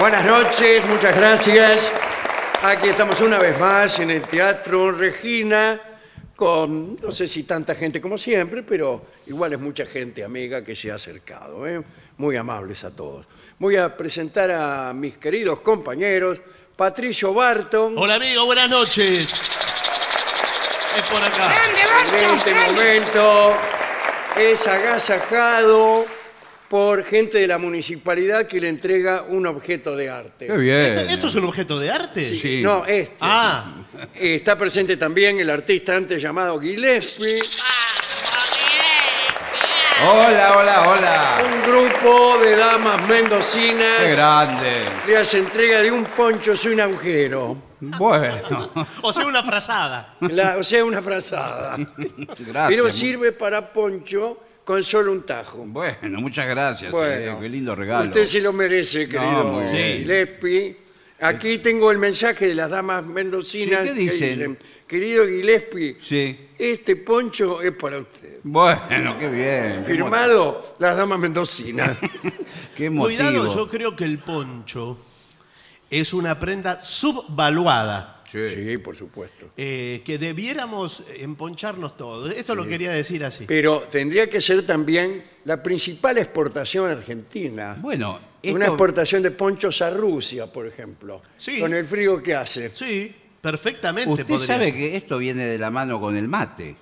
Buenas noches, muchas gracias. Aquí estamos una vez más en el Teatro Regina con, no sé si tanta gente como siempre, pero igual es mucha gente amiga que se ha acercado. ¿eh? Muy amables a todos. Voy a presentar a mis queridos compañeros, Patricio Barton. Hola amigo, buenas noches. Es por acá. En este momento es agasajado por gente de la municipalidad que le entrega un objeto de arte. Qué bien. ¿Esto, esto es un objeto de arte? Sí. No, este. Ah, Eh, Está presente también el artista antes llamado Gillespie, Hola, hola, hola. un grupo de damas Qué mendocinas grande. le hace entrega de un poncho sin agujero, Bueno, o sea, una frazada. La- o sea, una frazada. gracias. Pero sirve para poncho con solo un tajo. Bueno, muchas gracias. Bueno, eh, qué lindo regalo. Usted se lo merece, querido. Gillespie. Aquí tengo el mensaje de las damas mendocinas. Sí, ¿qué que dicen? Querido Gillespie, Sí. este poncho es para usted. Bueno, qué bien. Qué Firmado las damas mendocinas. Qué motivo. Cuidado, yo creo que el poncho es una prenda subvaluada. Sí. Sí, por supuesto. eh, que debiéramos emponcharnos todos. Esto lo quería decir así. Pero tendría que ser también la principal exportación argentina. Bueno, Una esto- exportación de ponchos a Rusia, por ejemplo. Sí. Con el frío que hace. Sí, perfectamente usted podría sabe ser. que esto viene de la mano con el mate.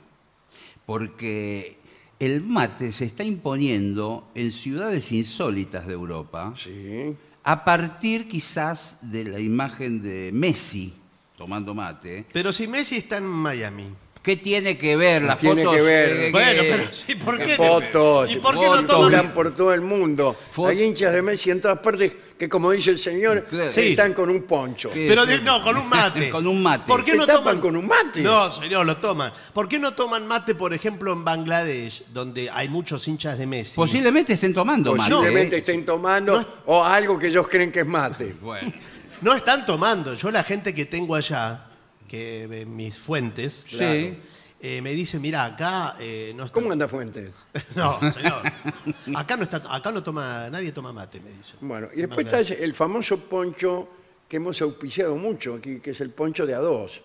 Porque el mate se está imponiendo en ciudades insólitas de Europa. Sí. A partir quizás de la imagen de Messi tomando mate. Pero si Messi está en Miami. ¿Qué tiene que ver las Tiene fotos? que ver. eh, Bueno, que- pero sí, ¿por Las qué? fotos, ¿Y por qué no fotos, toman? Por todo el mundo. Fo- Hay hinchas de Messi en todas partes que, como dice el señor, Claro. Sí. están con un poncho. Sí. Pero no, con un mate. Con un mate. ¿Por qué ¿Se no tapan toman con un mate? No, señor, lo toman. ¿Por qué no toman mate, por ejemplo, en Bangladesh, donde hay muchos hinchas de Messi? Posiblemente estén tomando mate. Posiblemente ¿eh? estén tomando o algo que ellos creen que es mate. Bueno, No están tomando. Yo la gente que tengo allá, que eh, mis fuentes, Sí. claro, eh, me dice, mira, acá eh, no está... ¿Cómo anda Fuentes? No, señor. Acá no está, acá no toma, nadie toma mate, me dice. Bueno, y después está el famoso poncho que hemos auspiciado mucho aquí, que es el poncho de a dos.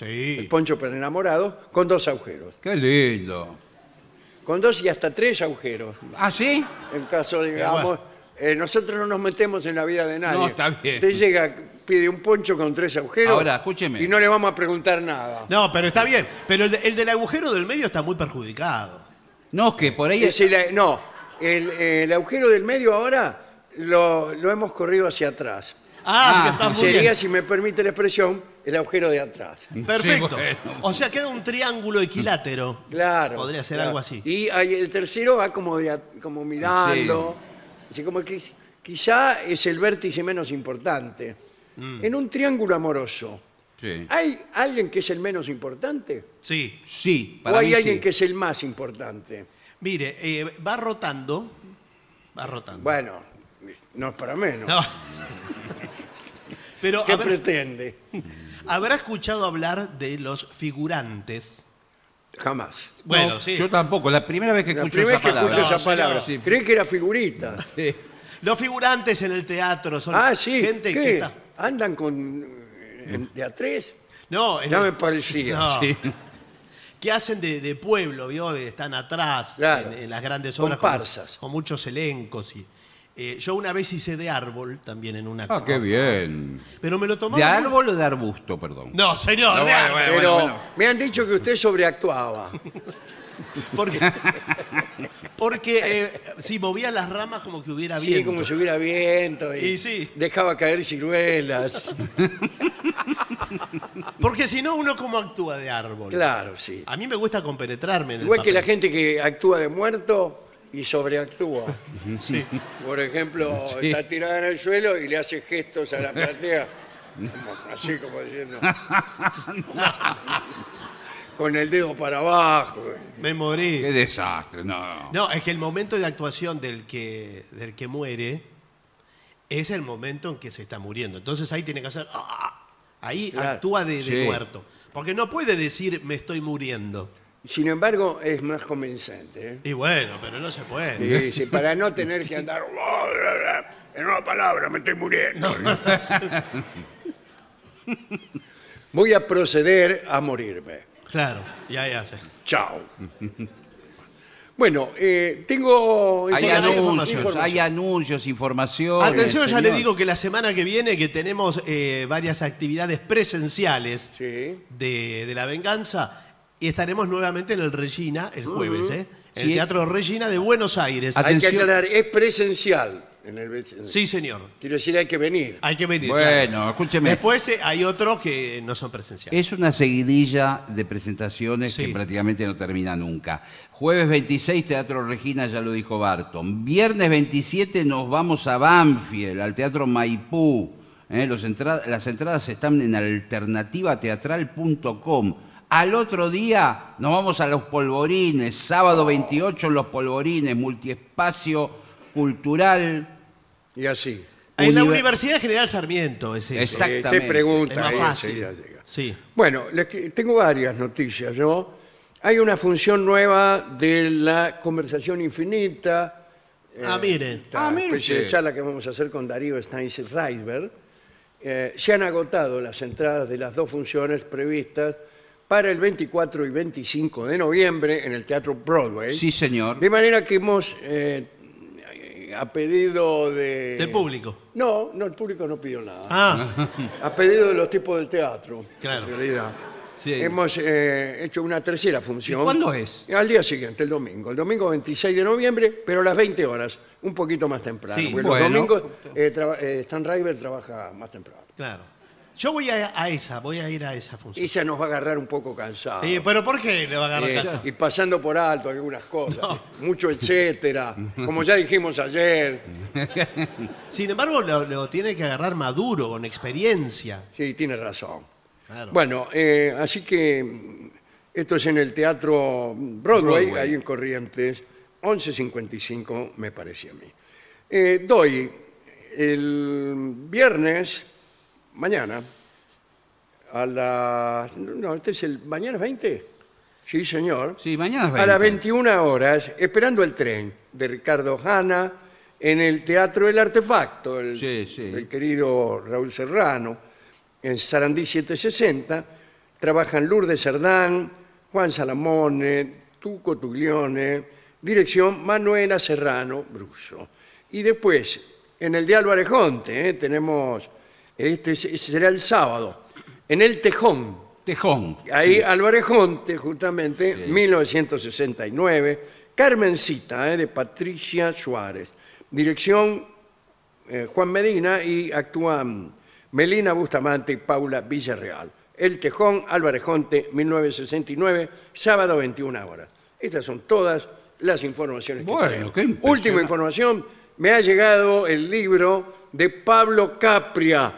El Sí. poncho para enamorados con dos agujeros. qué lindo. Con dos y hasta tres agujeros. ¿Ah, sí? En caso, digamos, eh, nosotros no nos metemos en la vida de nadie. No, está bien. Usted llega, pide un poncho con tres agujeros. Ahora, escúcheme. Y no le vamos a preguntar nada. No, pero está bien. Pero el, de- el del agujero del medio está muy perjudicado. No, que por ahí... Es el- no, el, el agujero del medio ahora lo, lo hemos corrido hacia atrás. Ah, Ah, está muy Sería, bien. si me permite la expresión, el agujero de atrás. Perfecto. Sí, bueno. O sea, queda un triángulo equilátero. Claro. Podría ser claro. algo así. Y el tercero va como, de a- como mirando. Así como que quizá es el vértice menos importante. Mm. En un triángulo amoroso, Sí. ¿hay alguien que es el menos importante? Sí. Sí, ¿O para hay mí alguien sí. que es el más importante? Mire, eh, va rotando. Va rotando. Bueno, no es para menos. No. Pero ¿Qué habrá, pretende? habrá escuchado hablar de los figurantes. Jamás. Bueno, No, sí. Yo tampoco, la primera vez que La escucho primera esa vez que palabra. escucho No, esa palabra. señor. Creí que era figurita. Sí. Los figurantes en el teatro son Ah, sí. gente ¿Qué? que está. ¿Andan con en- de a tres? No, en Ya el- me parecía. No. Sí. que hacen de, de pueblo, ¿vio? Están atrás Claro. en, en las grandes obras. con- Comparsas. Con, muchos elencos. Y, eh, yo una vez hice de árbol también en una. Ah, qué bien. Pero me lo tomaba. ¿De muy- árbol o de arbusto, perdón? No, señor, No, de bueno, árbol. bueno, Pero bueno. me han dicho que usted sobreactuaba. Porque, porque eh, si movía las ramas como que hubiera Sí, viento. como si hubiera viento y, Y sí. dejaba caer ciruelas. Porque si no, uno cómo actúa de árbol. Claro, sí. A mí me gusta compenetrarme en el Igual que la gente que actúa de muerto y sobreactúa. Sí. Por ejemplo, está tirada en el suelo y le hace gestos a la platea. como- así como diciendo. Con el dedo para abajo. Me morí. Qué desastre, no. No, es que el momento de actuación del que, del que muere es el momento en que se está muriendo. Entonces ahí tiene que hacer. ¡ah! Ahí Claro. actúa de, de Sí. muerto. Porque no puede decir me estoy muriendo. Sin embargo, es más convincente. ¿eh? Y bueno, pero no se puede. Sí, sí, para no tener que andar... En una palabra, me estoy muriendo. Voy a proceder a morirme. Claro, ya, ya. sí. Chao. Bueno, eh, tengo... Hay anuncios, información. hay anuncios, información. Atención, ya le digo que la semana que viene que tenemos eh, varias actividades presenciales Sí. de, de la venganza y estaremos nuevamente en el Regina el jueves, ¿eh? En el Sí. Teatro Regina de Buenos Aires. Hay que Atención. aclarar, es presencial. En el, Sí, señor. Quiero decir, hay que venir. Hay que venir. Bueno, claro. escúcheme. Después eh, hay otros que no son presenciales. Es una seguidilla de presentaciones Sí. que prácticamente no termina nunca. Jueves 26, Teatro Regina, ya lo dijo Barton. Viernes 27 nos vamos a Banfield, al Teatro Maipú. ¿eh? Los entra- las entradas están en alternativateatral.com. Al otro día nos vamos a Los Polvorines, sábado 28 en Los Polvorines, multiespacio cultural. Y así. en la Univer- Universidad General Sarmiento es eso. Exacto. Eh, te Exactamente. pregunta, Es más ahí fácil. enseguida llega. Sí. Bueno, les que- tengo varias noticias. yo. Hay una función nueva de la conversación infinita. Ah, mire. esta Ah, mire especie de usted. charla que vamos a hacer con Darío Steinz-Reisberg. Eh, se han agotado las entradas de las dos funciones previstas para el 24 y 25 de noviembre en el Teatro Broadway. Sí, señor. De manera que hemos, eh, a pedido de... Del público. No, no, el público no pidió nada. Ah, A pedido de los tipos del teatro. Claro. En realidad. Sí. Hemos eh, hecho una tercera función. ¿Y cuándo es? Al día siguiente, el domingo. El domingo 26 de noviembre, pero a las 20 horas, un poquito más temprano. Sí, porque bueno. los domingos eh, eh, Stan River trabaja más temprano. claro. Yo voy a, a esa, voy a ir a esa función. Esa nos va a agarrar un poco cansado. Eh, pero ¿por qué le va a agarrar Eh, casa? y pasando por alto algunas cosas, mucho etcétera, como ya dijimos ayer. Sin embargo, lo, lo tiene que agarrar maduro, con experiencia. Sí, tiene razón. Claro. Bueno, eh, así que mm, esto es en el Teatro Broadway, Broadway. ahí en Corrientes, 11.55 me parece a mí. Eh, doy el viernes, mañana, a las... No, este es el... ¿Mañana es 20? Sí, señor. Sí, mañana es A las 20. 21 horas, esperando el tren de Ricardo Hanna en el Teatro El Artefacto, el, Sí, sí. del querido Raúl Serrano, en Sarandí 760. Trabajan Lourdes Cerdán, Juan Salamone, Tuco Tuglione, dirección Manuela Serrano Bruso. Y después, en el de Álvarez Jonte, eh, tenemos, este será el sábado, en el Tejón, Tejón. Ahí Álvarez Jonte, justamente, Sí. 1969. Carmencita, eh, de Patricia Suárez. Dirección eh, Juan Medina y actúan Melina Bustamante y Paula Villarreal. El Tejón, Álvarez Jonte, 1969, sábado 21 horas. Estas son todas las informaciones que Bueno, qué. Última información, me ha llegado el libro de Pablo Capria,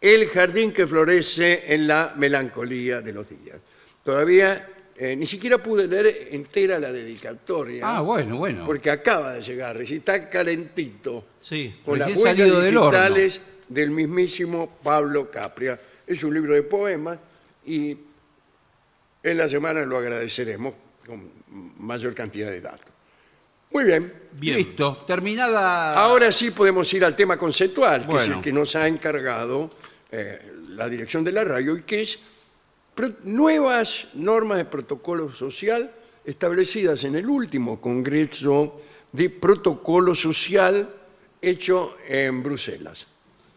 El jardín que florece en la melancolía de los días. Todavía eh, ni siquiera pude leer entera la dedicatoria. Ah, bueno, bueno. Porque acaba de llegar, y está calentito, Sí. con las Recién huellas salido del horno. digitales del mismísimo Pablo Capria. Es un libro de poemas y en la semana lo agradeceremos con mayor cantidad de datos. Muy bien. Bien. Listo, terminada. Ahora sí podemos ir al tema conceptual, que es el que nos ha encargado eh, la dirección de la radio y que es nuevas normas de protocolo social establecidas en el último Congreso de Protocolo Social hecho en Bruselas.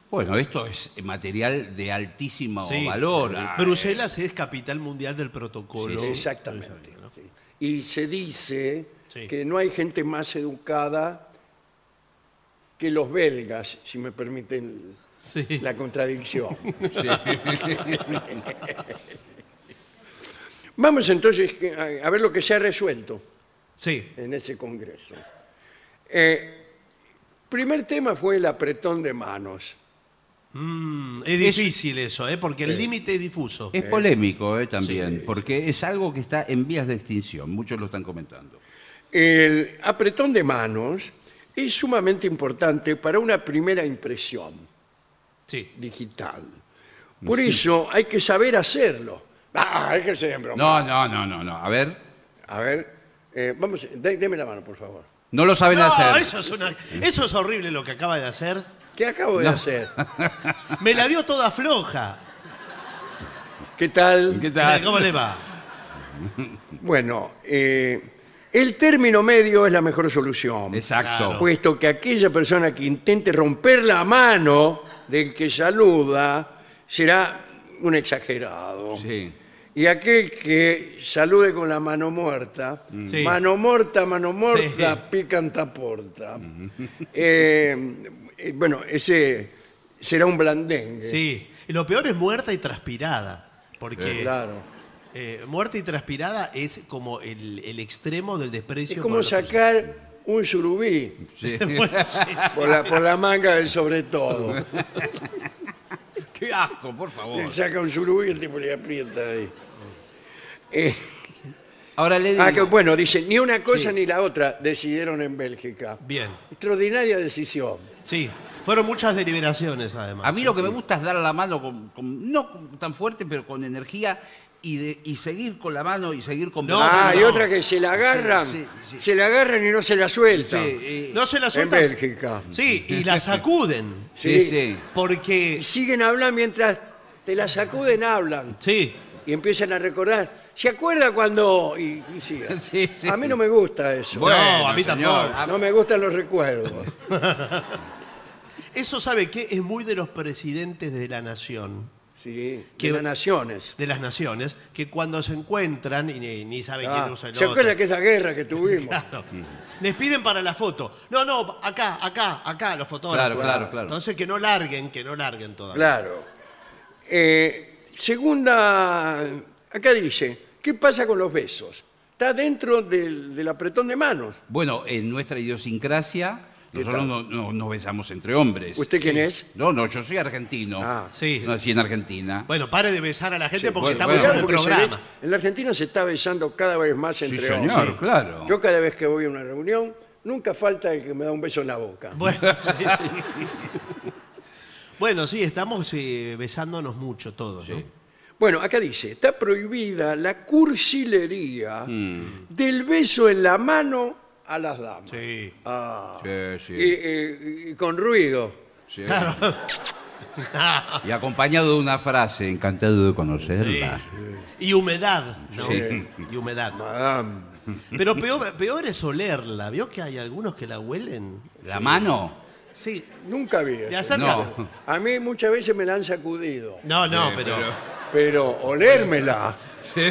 Bueno, esto es material de altísimo Sí. valor. Ah, Bruselas es capital mundial del protocolo. Sí, exactamente. sí. Y se dice Sí. que no hay gente más educada que los belgas, si me permiten Sí. la contradicción. Vamos entonces a a ver lo que se ha resuelto Sí. en ese Congreso. Eh, primer tema fue el apretón de manos. Mm, es difícil eso, ¿eh? porque el límite es difuso. Es polémico eh, también, Sí, porque es algo que está en vías de extinción. Muchos lo están comentando. El apretón de manos es sumamente importante para una primera impresión Sí. digital. Por eso hay que saber hacerlo. Ah, que ser broma. No, no, no, no, no. A ver. A ver, eh, vamos, dé- deme la mano, por favor. No lo saben No, hacer. eso es, una- eso es horrible lo que acaba de hacer. ¿Qué acabo de hacer? Me la dio toda floja. ¿Qué tal? ¿Qué tal? ¿Cómo le va? Bueno, eh, el término medio es la mejor solución. Exacto. Claro. Puesto que aquella persona que intente romper la mano del que saluda será un exagerado. Sí. Y aquel que salude con la mano muerta, Sí. mano muerta, mano muerta, Sí. picanta porta. Eh, eh, bueno, ese será un blandengue. Sí. Y lo peor es muerta y transpirada. Porque Claro. eh, muerta y transpirada es como el, el extremo del desprecio. Es como por sacar un surubí Sí. por la, por la manga del sobre todo. Qué asco, por favor. Le saca un surubí y el tipo le aprieta ahí. Eh, Ahora le digo. ah, que, bueno, dice, ni una cosa ni la otra decidieron en Bélgica. Bien. Extraordinaria decisión. Sí. Fueron muchas deliberaciones, además. A mí lo que me gusta es dar la mano, con, con- no tan fuerte, pero con energía y, de, y seguir con la mano y seguir conversando. Ah, y no. otra que se la agarran, Sí, sí. se la agarran y no se la sueltan. Sí, No se la en sueltan. Bélgica. Sí, y la sacuden. sí, sí. sí. Porque. Y siguen hablando mientras te la sacuden, hablan. Sí. Y empiezan a recordar. ¿Se acuerda cuando.? Y, y sigan. Sí, sí. A mí no me gusta eso. Bueno, a mí señor. tampoco. No me gustan los recuerdos. Eso, ¿sabe qué? Es muy de los presidentes de la nación, Sí, Que- de las naciones. de las naciones, que cuando se encuentran y ni, ni saben Ah, quién usa el ¿Se otro. acuerda que esa guerra que tuvimos? Claro. Les piden para la foto. No, no, acá, acá, acá, los fotógrafos. Claro, claro, claro. Entonces que no larguen, que no larguen todavía. Claro. Eh, segunda, acá dice, ¿qué pasa con los besos? Está dentro del, del apretón de manos. Bueno, en nuestra idiosincrasia, ¿Qué nosotros no, no- nos besamos entre hombres. ¿Usted quién es? No, no, yo soy argentino. Ah. Sí. Nací en Argentina. Bueno, pare de besar a la gente Sí, porque bueno, estamos bueno. en el Porque se programa. ve- en la Argentina se está besando cada vez más Sí, entre señor, hombres. claro. Yo cada vez que voy a una reunión, nunca falta el que me da un beso en la boca. Bueno, sí, sí. Bueno, sí, estamos eh, besándonos mucho todos, ¿no? Sí. Bueno, acá dice, está prohibida la cursilería Mm. del beso en la mano a las damas. Sí. Ah. Sí, sí. Y, y- y con ruido. sí. Y acompañado de una frase, encantado de conocerla. Y humedad, ¿no? Sí. Y humedad. Madame. Pero peor, peor es olerla. ¿Vio que hay algunos que la huelen? ¿La mano? Sí. Nunca vi eso. No. A mí muchas veces me la han sacudido, No, no, Sí, pero... pero olérmela. Sí.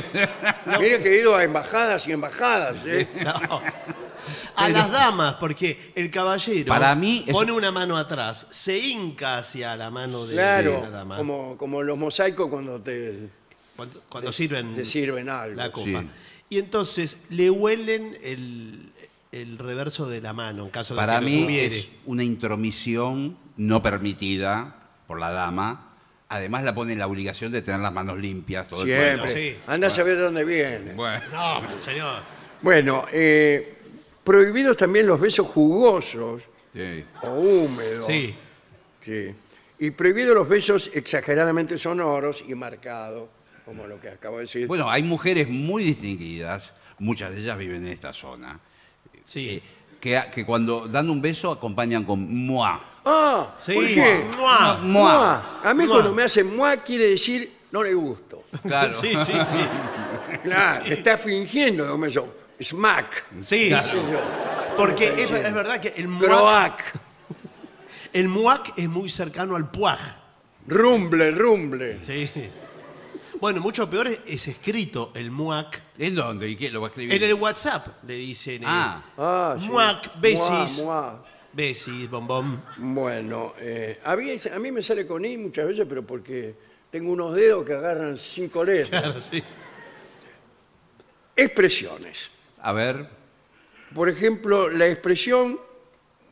Mire que he ido a embajadas y embajadas. ¿eh? no. A las damas, porque el caballero Para mí es- pone una mano atrás, se hinca hacia la mano de Claro, la dama. como, como los mosaicos cuando te, Cuando, cuando sirven te sirven algo. la copa. Sí. Y entonces le huelen el, el reverso de la mano, en caso de Para que lo mí tuviere. es una intromisión no permitida por la dama. Además la pone en la obligación de tener las manos limpias todo el Siempre. tiempo. sí. Anda a saber de dónde viene. Bueno, No, pero señor. Bueno, eh, prohibidos también los besos jugosos sí. o húmedos. Sí. Sí. Y prohibidos los besos exageradamente sonoros y marcados, como lo que acabo de decir. Bueno, hay mujeres muy distinguidas, muchas de ellas viven en esta zona, Sí. Que, que cuando dan un beso acompañan con moi. ah, Sí. ¿por qué? Mua. Mua. Mua. A mí Mua. cuando me hacen mua quiere decir no le gusto. Claro. Sí, sí, sí. Claro, está fingiendo que me smack, Sí, porque es, es verdad que el muac, croac, el muac es muy cercano al puaj. rumble, rumble. Sí. Bueno, mucho peor es, es escrito el muac. ¿En dónde? ¿Y quién lo va a escribir? En el WhatsApp le dicen. eh, Ah. Ah, sí. Muac, besis. Mua, mua. Besis, bombón. Bueno, eh, a, mí, a mí me sale con I muchas veces, pero porque tengo unos dedos que agarran cinco letras. Claro, sí. Expresiones. A ver, Por ejemplo, la expresión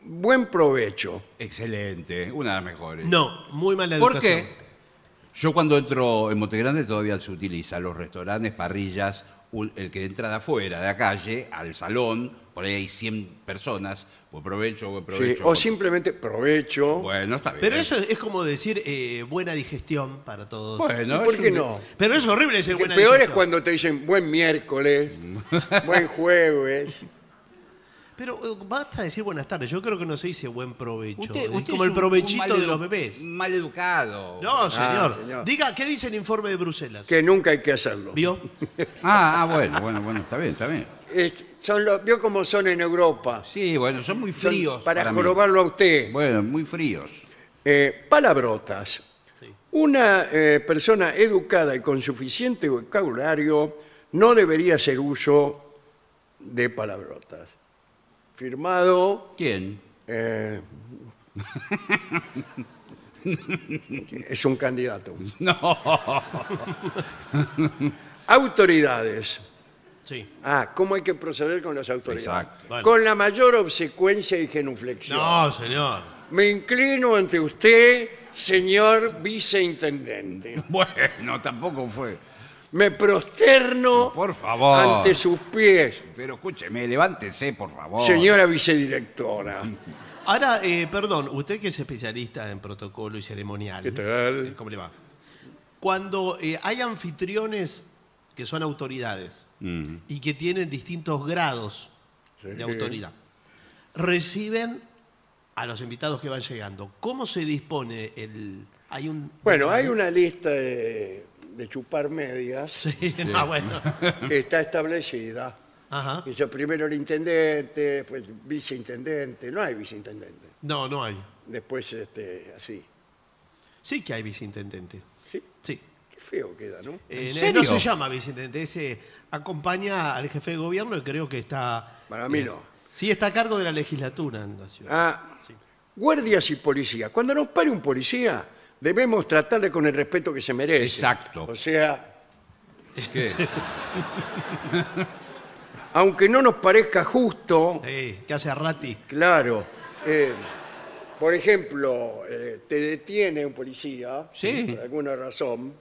buen provecho. excelente, una de las mejores. No, muy mala ¿Por educación. qué? Yo cuando entro en Montegrande todavía se utiliza los restaurantes, parrillas, el que entra de afuera, de la calle, al salón por ahí hay 100 personas, buen provecho, buen Sí, provecho. o simplemente provecho. Bueno, está bien. Pero eso es como decir eh, buena digestión para todos. Bueno, ¿Y por es qué un- no? Pero es horrible decir El buena peor es digestión. cuando te dicen buen miércoles, buen jueves. Pero eh, basta decir buenas tardes. Yo creo que no se dice buen provecho. Usted- es usted como es el provechito de los bebés. un Maleducado. No, señor. señor. Diga, ¿qué dice el informe de Bruselas? Que nunca hay que hacerlo. ¿Vio? Ah, ah, bueno, bueno, bueno, está bien, está bien. Es- son los, ¿Vio cómo son en Europa? Sí, bueno, son muy Son fríos. para jorobarlo a usted. Bueno, muy fríos. Eh, palabrotas. Sí. Una eh, persona educada y con suficiente vocabulario no debería hacer uso de palabrotas. Firmado. ¿Quién? eh, es un candidato. No. Autoridades. Sí. Ah, ¿cómo hay que proceder con las autoridades? Exacto. Bueno. Con la mayor obsecuencia y genuflexión. No, señor. Me inclino ante usted, señor viceintendente. Bueno, tampoco fue. Me prosterno Por favor. ante sus pies, Pero escúcheme, levántese, por favor. señora vicedirectora. Ahora, eh, perdón, usted que es especialista en protocolo y ceremonial. ¿Qué tal? ¿Cómo le va? Cuando eh, hay anfitriones que son autoridades Mm. y que tienen distintos grados Sí. de autoridad, reciben a los invitados que van llegando. ¿Cómo se dispone el...? Hay un... Bueno, hay una lista de, de chupar medias Sí, ah, bueno. que está establecida. Ajá. Dice primero el intendente, después viceintendente. No hay viceintendente. No, no hay. Después, este, así. Sí que hay viceintendente. ¿Sí? Sí. Qué feo queda, ¿no? Eh, ¿En no serio? se llama viceintendente, ese acompaña al jefe de gobierno y creo que está... Para mí eh, no. Sí, está a cargo de la legislatura en la ciudad. Ah, Sí. guardias y policías. Cuando nos pare un policía, debemos tratarle con el respeto que se merece. Exacto. O sea, ¿Qué? aunque no nos parezca justo, Eh, ¿Qué hace Ratti? claro, eh, por ejemplo, eh, te detiene un policía, Sí. por alguna razón,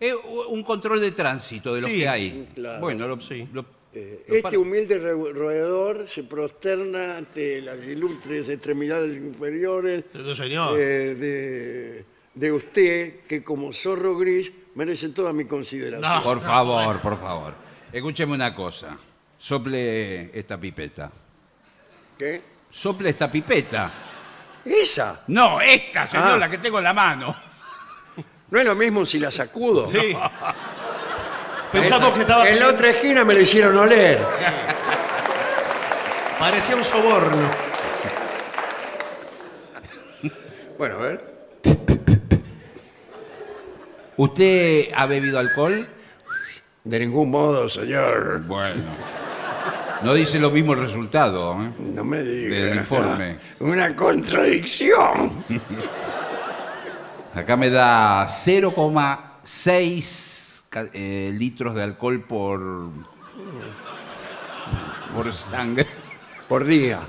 Es un control de tránsito de lo Sí, que hay. claro. Bueno, lo, Sí. lo- eh, este humilde roedor se prosterna ante las ilustres extremidades inferiores No, señor. eh, de, de usted, que como zorro gris merece toda mi consideración. No. Por favor, por favor. Escúcheme una cosa. Sople esta pipeta. ¿Qué? Sople esta pipeta. ¿Esa? No, esta, señor, Ah. la que tengo en la mano. No es lo mismo si la sacudo. Sí. Pensamos que estaba... En la otra esquina me lo hicieron oler. Parecía un soborno. Bueno, a ver. ¿Usted ha bebido alcohol? De ningún modo, señor. Bueno. No dice lo mismo el resultado. ¿eh? No me diga. Del informe. Una contradicción. Acá me da 0,6 ca- eh, litros de alcohol por, por sangre. Por día.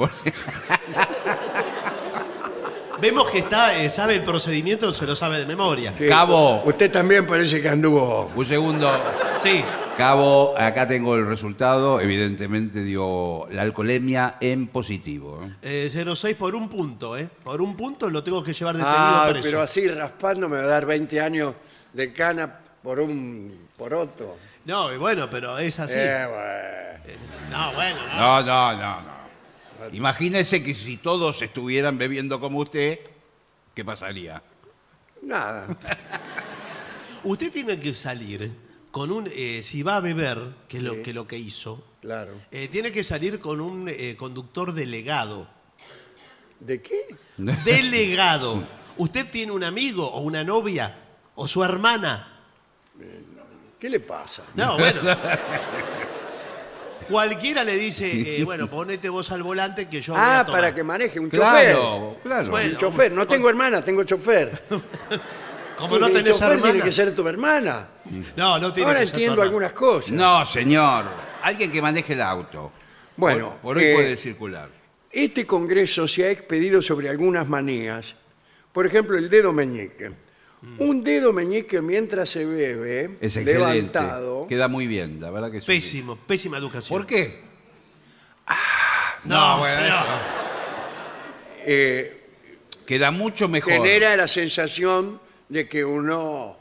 Vemos que está, eh, sabe el procedimiento, se lo sabe de memoria. Sí, Cabo. Usted también parece que anduvo. Un segundo. Sí. Cabo, acá tengo el resultado. Evidentemente dio la alcoholemia en positivo. ¿eh? Eh, 06 por un punto, ¿eh? Por un punto lo tengo que llevar detenido Ah, preso. pero así raspando me va a dar 20 años de cana por un poroto. No, y bueno, pero es así. Eh, bueno. No, bueno, no. No, no, no, no. Imagínese que si todos estuvieran bebiendo como usted, ¿qué pasaría? Nada. Usted tiene que salir con un, eh, si va a beber, que es lo Sí. que, lo que hizo, Claro. eh, tiene que salir con un eh, conductor delegado. ¿De qué? Delegado. ¿Usted tiene un amigo o una novia o su hermana? ¿Qué le pasa? No, bueno. Cualquiera le dice, eh, bueno, ponete vos al volante que yo voy a Ah, tomar. para que maneje un Claro, chofer. claro. Bueno. Un chofer. No tengo hermana, tengo chofer. Como no El tenés chofer hermana. tiene que ser tu hermana. No, no tiene Ahora que ser tu entiendo hermana. algunas cosas. No, señor. Alguien que maneje el auto. Bueno, por, por hoy eh, puede circular. Este congreso se ha expedido sobre algunas manías. Por ejemplo, el dedo meñique. Un dedo meñique mientras se bebe, Es excelente. levantado, Queda muy bien, la verdad que sí. Pésimo, pésima educación. ¿Por qué? No, bueno, señor. eso. eh, Queda mucho mejor. genera la sensación de que uno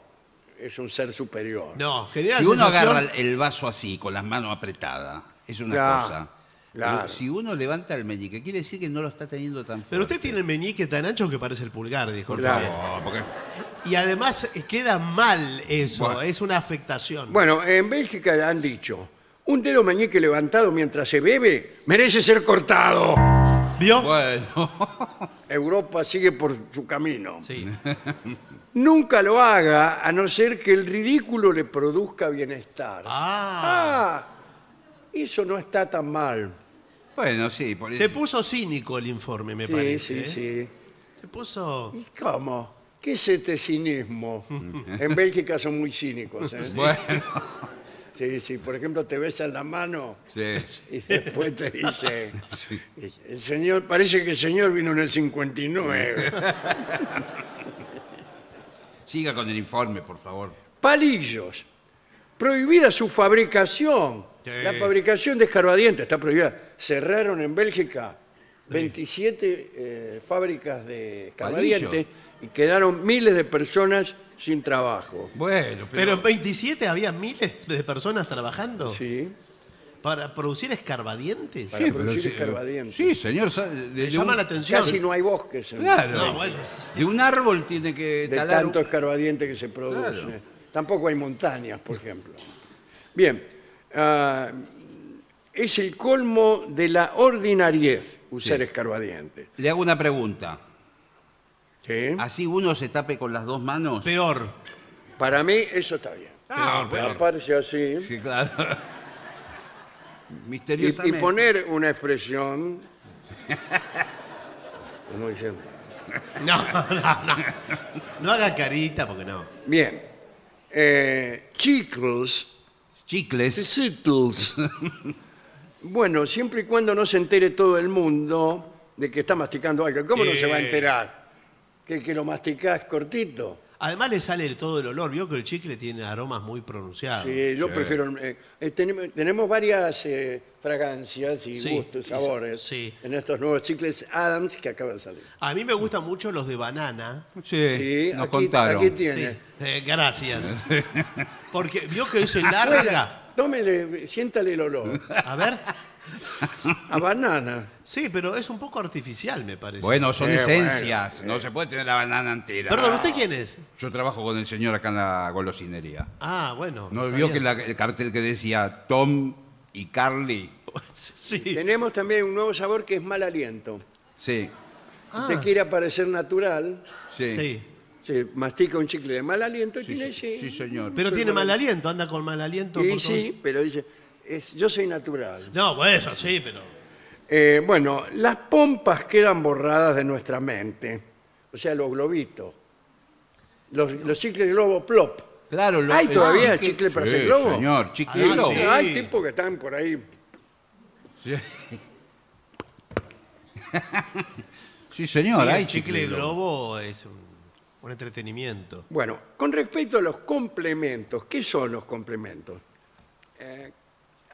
es un ser superior. No, genera Si la uno sensación- agarra el vaso así, con las manos apretadas, es una cosa. Claro. Pero si uno levanta el meñique, quiere decir que no lo está teniendo tan fuerte. Pero usted tiene el meñique tan ancho que parece el pulgar, dijo. el Claro. Fabián. Porque- Y además eh, queda mal eso, Bueno. es una afectación. Bueno, en Bélgica han dicho, un dedo meñique levantado mientras se bebe merece ser cortado. ¿Vio? Bueno, Europa sigue por su camino. Sí. Nunca lo haga a no ser que el ridículo le produzca bienestar. Ah. Ah, eso no está tan mal. bueno, sí, por eso. Se puso cínico el informe, me Sí, parece. sí, ¿eh? sí. Se puso. ¿Y cómo? ¿Qué es este cinismo? En Bélgica son muy cínicos. ¿eh? Bueno, Sí, sí. Por ejemplo, te besan la mano sí. y después te dice, el señor, parece que el señor vino en el 59. Siga con el informe, por favor. Palillos. Prohibida su fabricación. Sí. La fabricación de escarbadientes está prohibida. Cerraron en Bélgica 27 eh, fábricas de escarbadientes y quedaron miles de personas sin trabajo. Bueno, Pero pero. en 27 había miles de personas trabajando Sí, para producir escarbadientes. para Sí, pero producir sí, escarbadientes. Sí, señor. sa- De, Me de llama un- la atención. Casi no hay bosques en- Claro. No, bueno. De un árbol tiene que de talar. tanto escarbadiente que se produce. Claro. Tampoco hay montañas, por ejemplo. Bien, ah, es el colmo de la ordinariez usar Sí. escarbadientes. Le hago una pregunta. ¿Sí? Así uno se tape con las dos manos. Peor. Para mí eso está bien. Ah, peor, peor. Taparse así Sí, claro. y, y Misteriosamente. poner una expresión como diciendo, No, no, no. No haga carita porque no. Bien, eh, chicles, Chicles. Skittles. bueno, siempre y cuando no se entere todo el mundo de que está masticando algo. ¿Cómo no se va a enterar? ¿Que, que lo masticás cortito? Además le sale todo el olor. Vio que el chicle tiene aromas muy pronunciados. Sí, yo prefiero... eh, eh, tenemos, tenemos varias eh, fragancias y Sí, gustos, y- sabores sí. en estos nuevos chicles Adams que acaban de salir. A mí me gustan mucho los de banana. Sí, Sí, nos aquí, contaron. aquí Sí. tiene. Eh, gracias. Porque vio que se larga. Tómele, siéntale el olor. A ver. A banana. Sí, pero es un poco artificial, me parece. Bueno, son Eh, esencias. bueno, No se puede tener la banana entera. Perdón, ¿usted quién es? Yo trabajo con el señor acá en la golosinería. Ah, bueno. ¿No está vio bien. que la- el cartel que decía Tom y Carly? Sí. Tenemos también un nuevo sabor que es mal aliento. Sí, Ah, Usted quiere parecer natural, sí. sí. se mastica un chicle de mal aliento y Sí, tiene sí, sí, señor. Pero tiene mal aliento, anda con mal aliento. Y por todo- sí, pero dice, es, yo soy natural. No, bueno, sí, pero. Eh, bueno, las pompas quedan borradas de nuestra mente. O sea, los globitos. Los, los chicles globo plop. Claro, lo- ¿Hay todavía chicle- chicle para Sí, hacer globo? señor, chicle Ah, globo. sí. Hay tipos que están por ahí. Sí. Sí, señor, Sí, hay el chicle globo es un, un entretenimiento. Bueno, con respecto a los complementos, ¿qué son los complementos? Eh,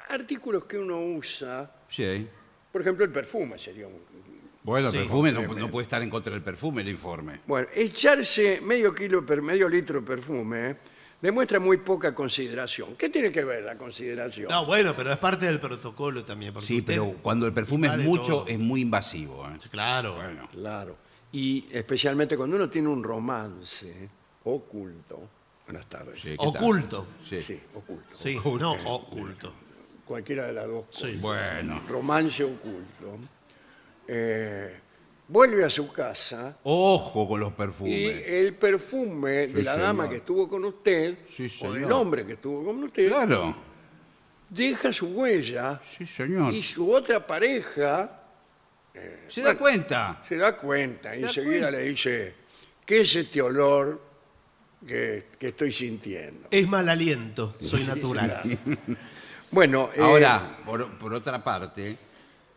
artículos que uno usa, Sí. por ejemplo, el perfume sería un, Bueno, el Sí. perfume no, no puede estar en contra del perfume, el informe. Bueno, echarse medio kilo per medio litro de perfume eh, demuestra muy poca consideración. ¿Qué tiene que ver la consideración? No, bueno, pero es parte del protocolo también. porque Sí, usted- pero cuando el perfume es vale mucho, todo. es muy invasivo. ¿eh? Claro. Bueno, Claro. Y especialmente cuando uno tiene un romance oculto. Buenas tardes. sí, ¿qué tal? Oculto. Sí. Sí, oculto. Sí, no oculto. Cualquiera de las dos. Sí. Bueno. Romance oculto. Eh, vuelve a su casa Ojo con los y perfumes. el perfume Sí, de la señor. dama que estuvo con usted, Sí, o del hombre que estuvo con usted, Claro. deja su huella Sí, señor. y su otra pareja ¿Se da cuenta? se da cuenta y da enseguida cuenta. le dice, ¿qué es este olor que, que estoy sintiendo? Es mal aliento, soy natural. Bueno, eh, Ahora, por, por otra parte,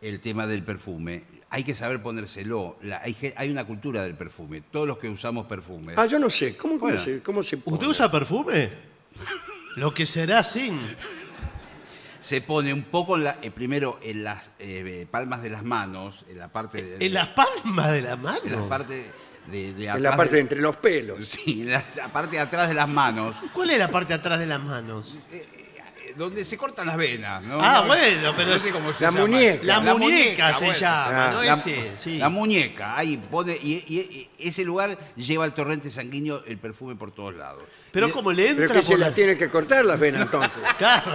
el tema del perfume, hay que saber ponérselo. La- hay, hay una cultura del perfume. Todos los que usamos perfume. ah, yo no sé, ¿cómo, cómo Bueno. se, cómo se ¿Usted pone? usa perfume? Lo que será sin. se pone un poco en la- eh, primero en las eh, palmas de las manos, en la parte de, En las palmas de la mano. en la parte de, de En la atrás parte de de- entre los pelos. sí, en la, la parte de atrás de las manos, ¿Cuál es la parte de atrás de las manos? Donde se cortan las venas, ¿no? Ah, No- bueno, pero no es- sé cómo se la llama. muñeca. La, muñeca, se bueno. llama, Ah, ¿no? La, Ese, sí. la muñeca, ahí pone, y, y- y ese lugar lleva al torrente sanguíneo el perfume por todos lados. pero Y- como le Pero entra es que se las la- tiene que cortar las venas entonces. Claro.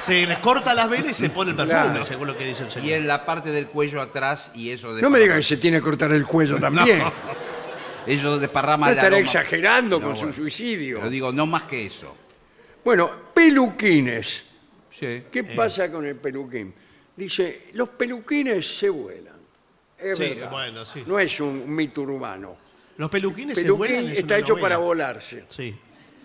Se le corta las venas y se pone el perfume, Claro. según lo que dice el señor. Y en la parte del cuello atrás y eso de No me diga que se tiene que cortar el cuello también. Eso desparrama No el estará exagerando No, con su suicidio. Pero digo, no más que eso. Bueno, peluquines. Sí. ¿Qué pasa con el peluquín? Dice, los peluquines se vuelan. Es Sí, verdad. bueno, sí. No es un mito urbano. Los peluquines se vuelan. Es está una hecho novela. para volarse. Sí.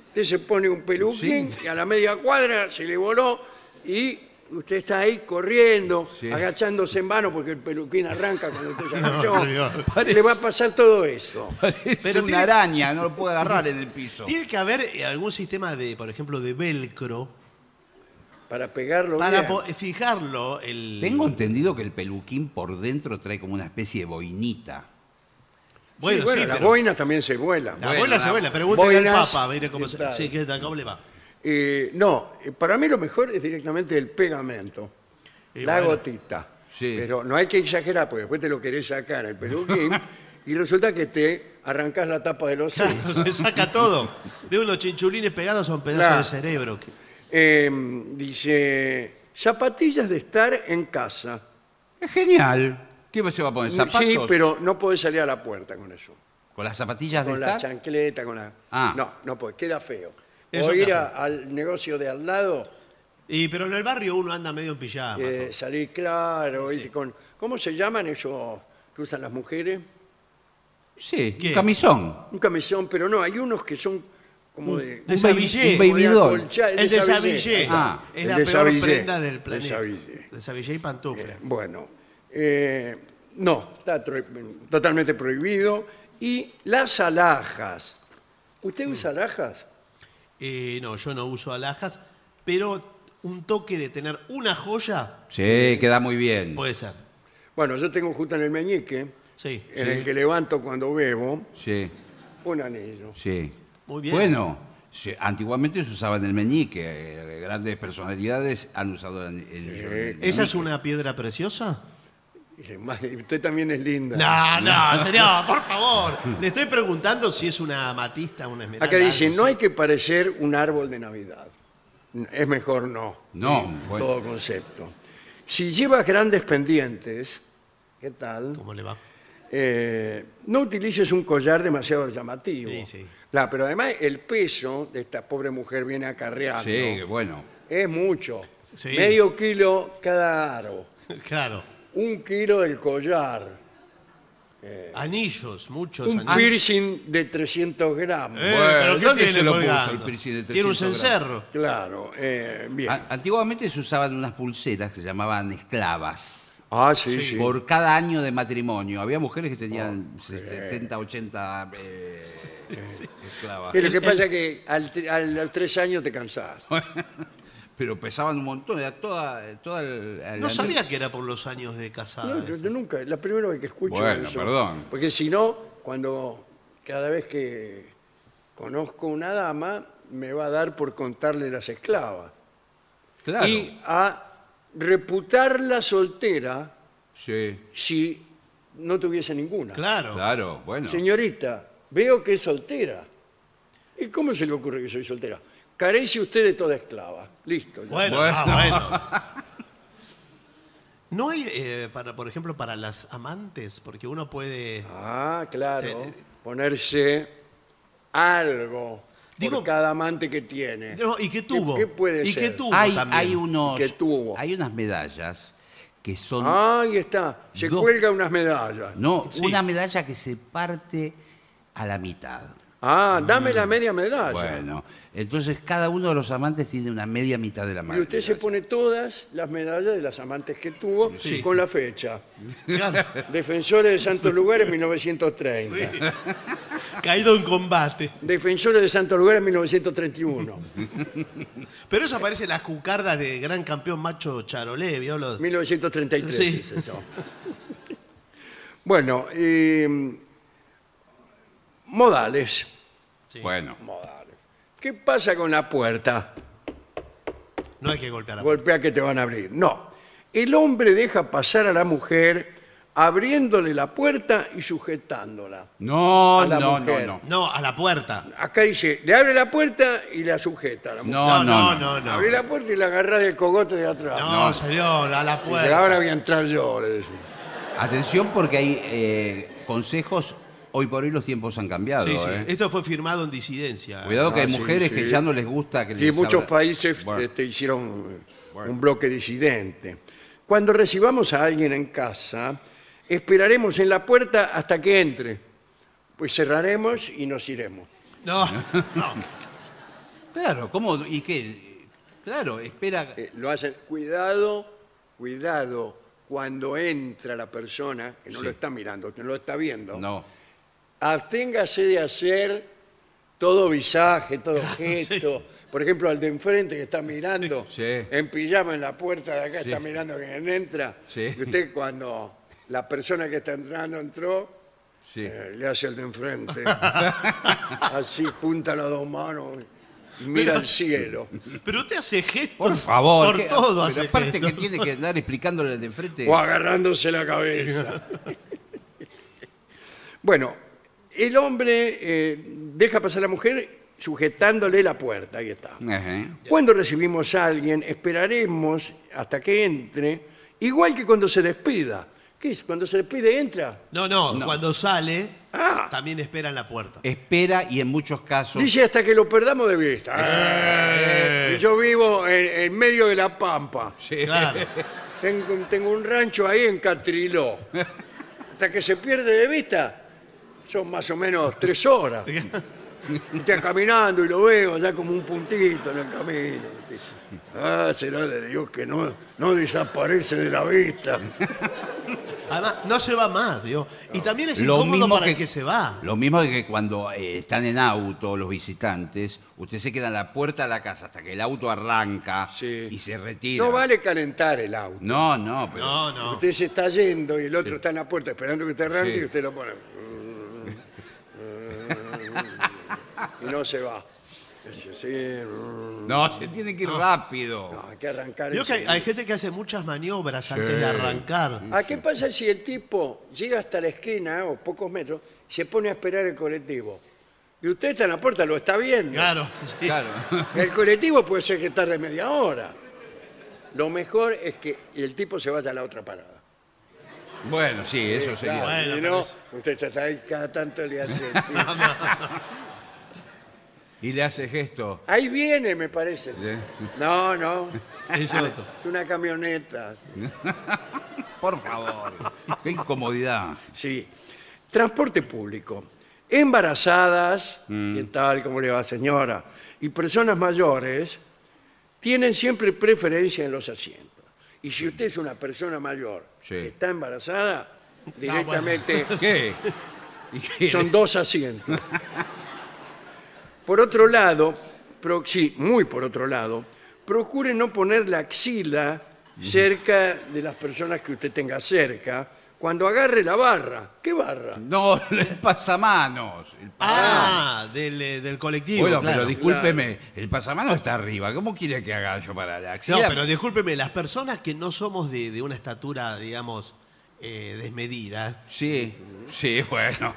Usted se pone un peluquín y a la media cuadra se le voló y usted está ahí corriendo, Sí. agachándose en vano porque el peluquín arranca cuando usted se No, agachó. señor. Le va a pasar todo eso. Es Pero una tiene- araña, no lo puede agarrar en el piso. Tiene que haber eh, algún sistema de, por ejemplo, de velcro Para pegarlo para bien. po- fijarlo. El... Tengo entendido que el peluquín por dentro trae como una especie de boinita. Bueno, Sí, bueno, sí, las pero boinas también se vuelan. la Bueno, bola se la- vuela. Pregúntale al boinas, Papa, mire cómo ¿qué se... tal? Sí, ¿qué tal? ¿Cómo le va? Eh, no, eh, para mí lo mejor es directamente el pegamento. Y la bueno. gotita. Sí. Pero no hay que exagerar porque después te lo querés sacar el peluquín y resulta que te arrancás la tapa de los. Claro, se saca todo. Ve unos chinchulines pegados son pedazos Claro. de cerebro. Eh, dice, zapatillas de estar en casa. Es genial. ¿Qué se va a poner? ¿Zapatos? Sí, pero no podés salir a la puerta con eso. ¿Con las zapatillas de Con la estar? chancleta, con la... Ah. No, no podés, queda feo. Eso o ir a- al negocio de al lado, Y, pero en el barrio uno anda medio en pijama. eh, todo. salir claro, ¿viste? con... ¿Cómo se llaman esos que usan las mujeres? Sí, ¿Qué? un camisón. Un camisón, pero no, hay unos que son como de... De Savillé. un baby doll. El de Savillé. Ah, es el la de peor Savillé, prenda del de planeta. Savillé. De Savillé y pantufla. Eh, bueno, eh, no, está tro- totalmente prohibido. Y las alhajas. ¿Usted usa alhajas? Eh, no, yo no uso alhajas, pero un toque de tener una joya Sí, queda muy bien. puede ser. Bueno, yo tengo justo en el meñique, Sí. en el que levanto cuando bebo, Sí, un anillo. sí. Muy bien. Bueno, sí, antiguamente se usaba en el meñique. eh, Grandes personalidades han usado el, el- el ¿Esa es meñique. una piedra preciosa? Dije, "Madre, Usted también es linda. No, no, señor, por favor. Le estoy preguntando si es una amatista, una esmeralda. Acá dice, algo no hay que parecer un árbol de Navidad. Es mejor no. No, bueno. Todo concepto. Si llevas grandes pendientes, ¿qué tal? ¿Cómo le va? Eh, no utilices un collar demasiado llamativo. Sí, sí. Claro, pero además el peso de esta pobre mujer viene acarreando. Sí, bueno. Es mucho. Sí. Medio kilo cada aro. Claro. Un kilo del collar. Anillos, muchos Un anillos. piercing de 300 gramos. Eh, Bueno, pero ¿qué ¿dónde tiene se lo colgando? puso el piercing de Tiene un 300 cencerro. Claro, eh, bien. A- Antiguamente se usaban unas pulseras que se llamaban esclavas. Ah, sí, sí. Por cada año de matrimonio. Había mujeres que tenían 60, 80 eh, esclavas. Y lo que pasa es que al, tre- al- a los tres años te cansás. Pero pesaban un montón. Era toda, toda el- No sabía que era por los años de No, casada. yo, yo nunca, la primera vez que escucho Bueno, eso. perdón. Porque si no, cuando cada vez que conozco una dama, me va a dar por contarle las esclavas. Claro. Y a reputarla soltera Sí, si no tuviese ninguna. Claro. claro, bueno. Señorita, veo que es soltera. ¿Y cómo se le ocurre que soy soltera? Carece usted de toda esclava. Listo. ya. Bueno, Bueno. ah, bueno. No hay, eh, para, por ejemplo, para las amantes, porque uno puede... Ah, claro. Sí. Ponerse algo Digo- por cada amante que tiene. No, ¿Y qué tuvo? qué puede ¿Y ser? qué tuvo hay, también? hay unos, que tuvo. hay unas medallas que son... Ahí está. Se Dos. cuelga unas medallas. No, Sí. una medalla que se parte a la mitad. Ah, dame la media medalla. Bueno, entonces cada uno de los amantes tiene una media mitad de la Y medalla. usted se pone todas las medallas de las amantes que tuvo con la fecha. Claro, Defensores de Santos Lugares 1930. caído en combate. Defensores de Santos Lugares 1931. Pero eso aparece en las cucardas de gran campeón macho Charolé, ¿vio? Lo- 1933. Sí. dice yo. Bueno, eh, modales. Sí. Bueno, Modales. ¿Qué pasa con la puerta? No hay que golpear la puerta. Golpea que te van a abrir. No. El hombre deja pasar a la mujer abriéndole la puerta y sujetándola. no, A la no, no, mujer. no. No, a la puerta. Acá dice, le abre la puerta y la sujeta a la mujer. No, no, no, no. Abre la puerta y la agarra del cogote de atrás. No, señor, a la Dice, puerta. ahora voy a entrar yo, le decía. Atención porque hay eh, consejos, hoy por hoy los tiempos han cambiado. Sí, sí. ¿eh? Esto fue firmado en disidencia. Cuidado que Ah, hay sí, mujeres sí. que ya no les gusta que Y les muchos abra- países Bueno, este, hicieron un bloque disidente. Cuando recibamos a alguien en casa, esperaremos en la puerta hasta que entre. Pues cerraremos y nos iremos. No, no. Claro, ¿cómo? ¿Y qué? Claro, espera. Eh, lo hacen, cuidado, cuidado, cuando entra la persona, que no Sí. lo está mirando, que no lo está viendo, No. Absténgase de hacer todo visaje, todo gesto. Por ejemplo, al de enfrente que está mirando, Sí. en pijama en la puerta de acá, Sí. está mirando quién entra. Sí. Y usted cuando la persona que está entrando entró, Sí. eh, le hace el de enfrente. Así junta las dos manos y mira al cielo. Pero usted hace gestos. Por favor. Por ¿qué- todo pero aparte que tiene que andar explicándole al de enfrente. O agarrándose la cabeza. bueno, el hombre eh, deja pasar a la mujer sujetándole la puerta, ahí está. Ajá. Cuando recibimos a alguien, esperaremos hasta que entre, igual que cuando se despida. ¿Qué es? Cuando se despide, entra. No, no, No. cuando sale, Ah. también espera en la puerta. Espera y en muchos casos. Dice hasta que lo perdamos de vista. Eh, yo vivo en, en medio de la pampa. Claro. Tengo, tengo un rancho ahí en Catriló. Hasta que se pierde de vista, son más o menos tres horas. Está caminando y lo veo ya como un puntito en el camino. Ah, será de Dios que no, no desaparece de la vista. Además, no se va más, ¿vio? Y también es Lo incómodo mismo para que, el que se va. Lo mismo que cuando eh, están en auto los visitantes, usted se queda en la puerta de la casa hasta que el auto arranca Sí. y se retira. No vale calentar el auto. No, no, pero. No, no. Usted se está yendo y el otro está en la puerta esperando que usted arranque Sí. y usted lo pone. Y no se va. Dice, sí, No, se tiene que ir rápido. no, hay que arrancar. Vio que hay, gente que hace muchas maniobras antes de arrancar. ¿A qué pasa si el tipo llega hasta la esquina o pocos metros y se pone a esperar el colectivo? Y usted está en la puerta, lo está viendo. Claro, sí. Claro. El colectivo puede ser que tarde media hora. Lo mejor es que el tipo se vaya a la otra parada. Bueno, sí, eso Sí, sería. claro, Bueno, y pero no, es- usted está ahí cada tanto le hace. así. Y le hace gesto. Ahí viene, me parece. ¿eh? No, no. Es otro. Es una camioneta. Por favor. Qué incomodidad. Sí. Transporte público. Embarazadas, ¿qué tal? ¿Cómo le va, señora? Y personas mayores tienen siempre preferencia en los asientos. Y si usted es una persona mayor Sí. que está embarazada, directamente ¿Qué? ¿Y qué? son dos asientos. Por otro lado, pro- sí, muy por otro lado, procure no poner la axila cerca de las personas que usted tenga cerca cuando agarre la barra. ¿Qué barra? No, el pasamanos. El Ah, del, eh, del colectivo. Bueno, claro. pero discúlpeme, el pasamanos está arriba. ¿Cómo quiere que haga yo para la No, axila? pero discúlpeme, las personas que no somos de, de una estatura, digamos, eh, desmedida, Sí, sí, bueno.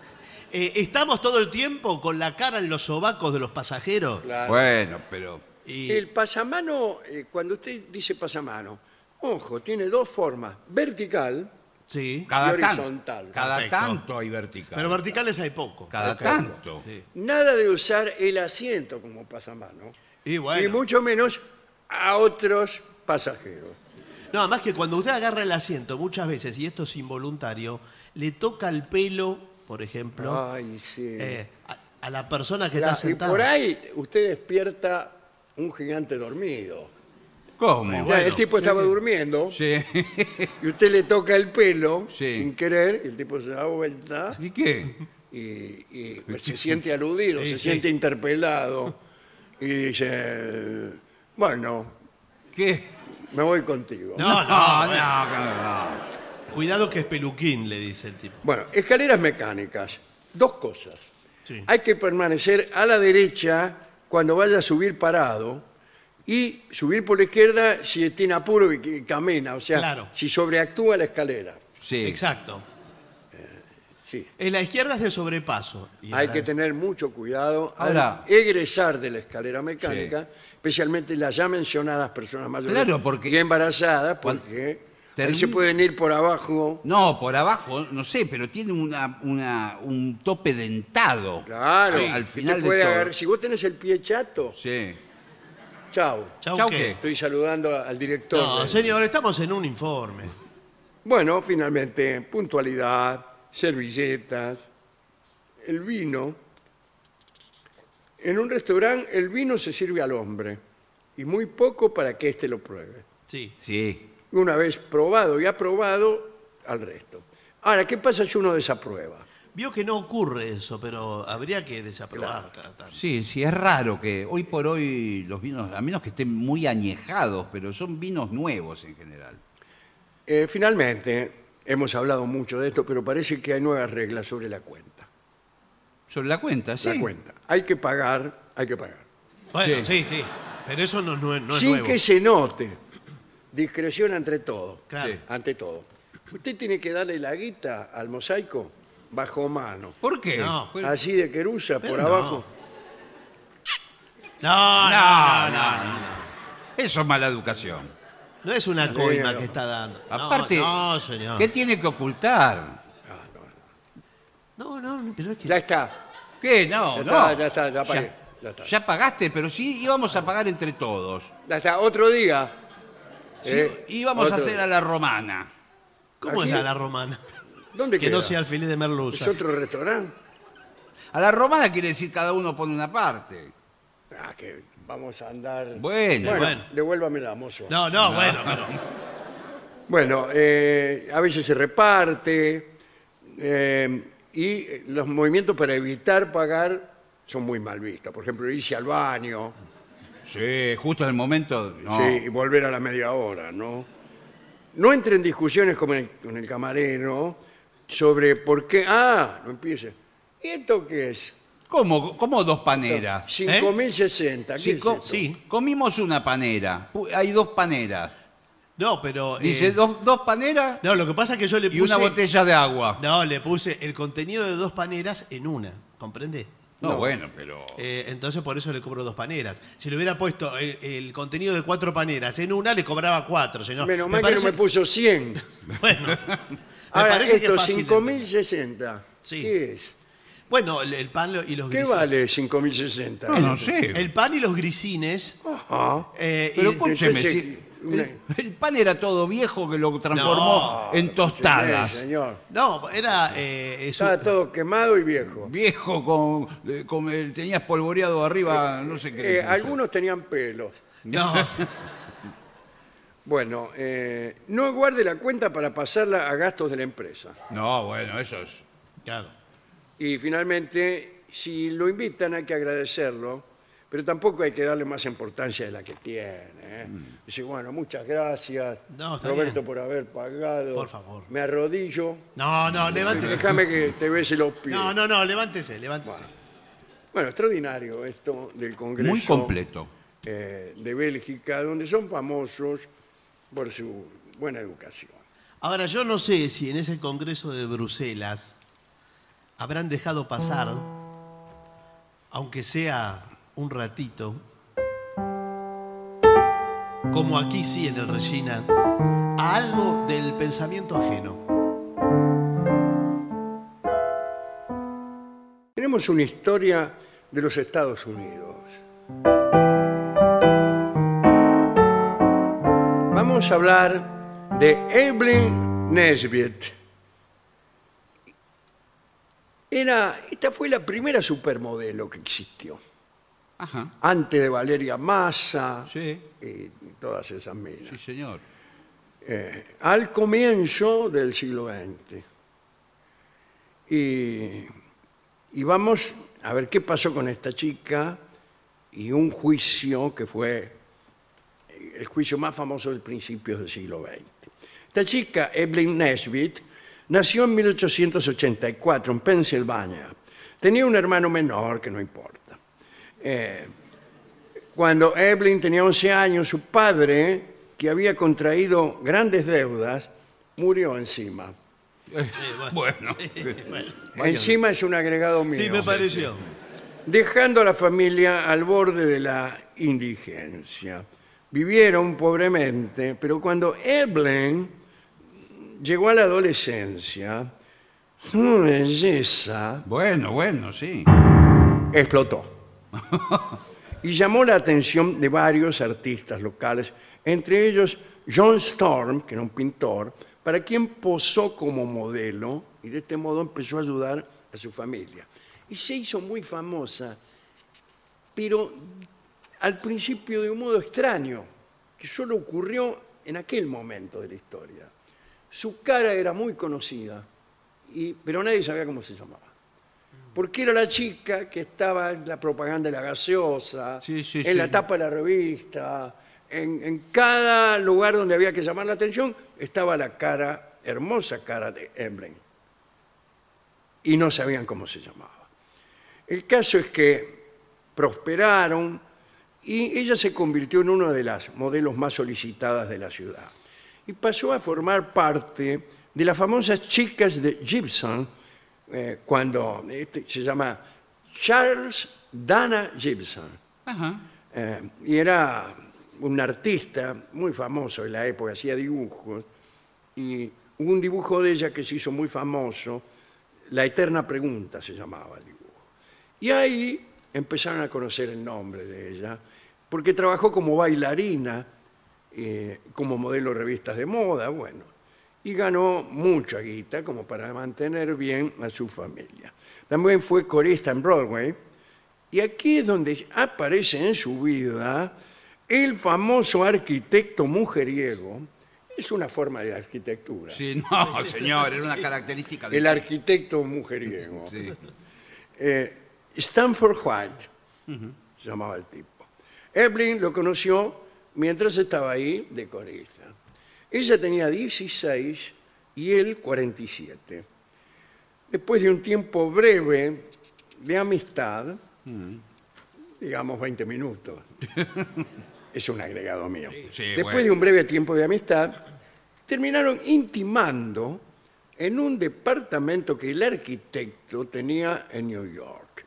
eh, estamos todo el tiempo con la cara en los sobacos de los pasajeros. Claro. Bueno, pero. Y, El pasamano, eh, cuando usted dice pasamano, ojo, tiene dos formas, vertical, sí. Cada, Y tan- horizontal. cada Perfecto. tanto hay vertical. Pero verticales hay poco. cada Perfecto. tanto. Sí. nada de usar el asiento como pasamano, Y y bueno. mucho menos a otros pasajeros. No, además que cuando usted agarra el asiento, muchas veces, y esto es involuntario, le toca el pelo, por ejemplo. Ay, sí. eh, a- a la persona que La- está y sentada. por ahí usted despierta un gigante dormido. ¿Cómo? Ya, Bueno, el tipo estaba durmiendo Sí. y usted le toca el pelo Sí. sin querer, y el tipo se da vuelta ¿Y qué? y, y, pues, se siente aludido, Sí, se sí. siente interpelado y dice, bueno, ¿Qué? me voy contigo. No, no, No, no, no, no. Cuidado que es peluquín, le dice el tipo. Bueno, escaleras mecánicas. Dos cosas. Sí. Hay que permanecer a la derecha cuando vaya a subir parado y subir por la izquierda si tiene apuro y que camina, o sea, Claro. si sobreactúa la escalera. Sí. Exacto. Sí. En la izquierda es de sobrepaso. y en Hay la- que tener mucho cuidado Ahora- al egresar de la escalera mecánica, especialmente las ya mencionadas personas mayores Claro, porque- y embarazadas, porque ahí se pueden ir por abajo. No, por abajo, no sé, pero tiene una, una- un tope dentado. Claro, Sí, al final de puede todo. agarrar- Si vos tenés el pie chato, Sí. Chao. Chau, Chau, ¿qué? ¿qué? Estoy saludando al director. No, del- señor, estamos en un informe. Bueno, finalmente, puntualidad, servilletas, el vino. En un restaurante el vino se sirve al hombre y muy poco para que éste lo pruebe. Sí. Sí. Una vez probado y aprobado, al resto. Ahora, ¿qué pasa si uno desaprueba? Vio que no ocurre eso, pero habría que desaprobar cada tanto. Sí, sí, es raro que hoy por hoy los vinos, a menos que estén muy añejados, pero son vinos nuevos en general. Eh, finalmente, hemos hablado mucho de esto, pero parece que hay nuevas reglas sobre la cuenta. Sobre la cuenta, sí. La cuenta. Hay que pagar, hay que pagar. Bueno, Sí. sí, sí. Pero eso no, no es- no es Sin nuevo. que se note. Discreción ante todo. Claro. Sí. Ante todo. Usted tiene que darle la guita al mosaico bajo mano. ¿Por qué? No. Así de querusa Pero por no. abajo. No, no, No, no, no, no. Eso es mala educación. No es una coima no. que está dando. No, Aparte, No, señor. ¿qué tiene que ocultar? No, no, pero es que. Ah, ¿Ya está? ¿Qué? No, Ya no. está, ya está, ya pagué, ya está. ya pagaste, pero sí íbamos a pagar entre todos. Ya está, otro día. Sí, Eh, íbamos a otro hacer día. a la romana. ¿Cómo aquí- es la, la romana? ¿Dónde Que queda? no sea el feliz de merluza. ¿Es otro restaurante? A la romana quiere decir cada uno pone una parte. Ah, que vamos a andar... Bueno, Bueno, devuélvamela, mozo. No, no, bueno, pero. Bueno, eh, a veces se reparte eh, y los movimientos para evitar pagar son muy mal vistos. Por ejemplo, irse al baño Sí, justo en el momento. no. sí, y volver a la media hora, ¿no? No entre en discusiones como en el- con el camarero sobre por qué... Ah, no empiece. ¿Y esto qué es? ¿Cómo, cómo dos paneras? 5.060. ¿qué Sí, es esto? Sí. Comimos una panera. Pu- Hay dos paneras. No, pero. eh, Dice dos, dos paneras No, lo que pasa es que yo le y puse. una botella de agua. No, le puse el contenido de dos paneras en una. ¿Comprende? No, bueno, pero. Eh, entonces por eso le cobro dos paneras. Si le hubiera puesto el, el contenido de cuatro paneras en una, le cobraba cuatro, señor. Menos Me mal parece- que no me puso 100. Bueno, Ahora, parece que esto, es fácil. 5.060. Sí. ¿Qué es? Bueno, el, el pan lo- y los ¿Qué grisines. vale 5.060? No, no sé. El pan y los grisines. Ajá. eh, Pero y- escúcheme, entonces, si- una- el, el pan era todo viejo que lo transformó No, en tostadas. Sí, señor. no, era. eh, eso- Estaba todo quemado y viejo. Viejo con, eh, con el- tenías polvoreado arriba, no sé qué. le Eh, puso. algunos tenían pelos. No, Bueno, eh, no guarde la cuenta para pasarla a gastos de la empresa. No, bueno, eso es. claro. Y finalmente, si lo invitan hay que agradecerlo, pero tampoco hay que darle más importancia de la que tiene. ¿eh? Dice, bueno, muchas gracias, No, está Roberto, bien. por haber pagado. Por favor. Me arrodillo. No, no, levántese. Déjame que te bese los pies. No, no, no, levántese, levántese. Bueno, extraordinario esto del Congreso Muy completo. eh, de Bélgica, donde son famosos por su buena educación. Ahora, yo no sé si en ese Congreso de Bruselas habrán dejado pasar, aunque sea un ratito, como aquí sí en el Regina, a algo del pensamiento ajeno. Tenemos una historia de los Estados Unidos. Vamos a hablar de Evelyn Nesbitt. Era, esta fue la primera supermodelo que existió, Ajá. antes de Valeria Massa Sí, y todas esas minas. sí, señor. Eh, al comienzo del siglo XX. Y, y vamos a ver qué pasó con esta chica y un juicio que fue el juicio más famoso del principio del siglo XX. Esta chica, Evelyn Nesbit, nació en 1884 en Pensilvania. Tenía un hermano menor, que no importa. Eh, cuando Evelyn tenía 11 años, su padre, que había contraído grandes deudas, murió encima. Bueno, Encima es un agregado mío. Sí, me pareció. Dejando a la familia al borde de la indigencia. Vivieron pobremente, pero cuando Evelyn llegó a la adolescencia, su belleza bueno, bueno, sí. explotó. y llamó la atención de varios artistas locales, entre ellos John Storm, que era un pintor, para quien posó como modelo y de este modo empezó a ayudar a su familia. Y se hizo muy famosa, pero al principio de un modo extraño, que solo ocurrió en aquel momento de la historia. Su cara era muy conocida, y, pero nadie sabía cómo se llamaba porque era la chica que estaba en la propaganda de la gaseosa, Sí, sí, en sí. la tapa de la revista, en, en cada lugar donde había que llamar la atención, estaba la cara, hermosa cara de Evelyn. Y no sabían cómo se llamaba. El caso es que prosperaron y ella se convirtió en una de las modelos más solicitadas de la ciudad. Y pasó a formar parte de las famosas chicas de Gibson, eh, cuando este se llama Charles Dana Gibson. Ajá. Eh, y era un artista muy famoso en la época, hacía dibujos. Y hubo un dibujo de ella que se hizo muy famoso, La Eterna Pregunta se llamaba el dibujo. Y ahí empezaron a conocer el nombre de ella, porque trabajó como bailarina, eh, como modelo de revistas de moda, bueno, y ganó mucha guita como para mantener bien a su familia. También fue corista en Broadway, y aquí es donde aparece en su vida el famoso arquitecto mujeriego. Es una forma de arquitectura. Sí, no, señor, era una característica de... El arquitecto mujeriego. Sí. Eh, Stanford White se llamaba el tipo. Evelyn lo conoció mientras estaba ahí de corista. Ella tenía 16 y él 47. Después de un tiempo breve de amistad, digamos 20 minutos, es un agregado mío. Sí, Después bueno. de un breve tiempo de amistad, terminaron intimando en un departamento que el arquitecto tenía en New York.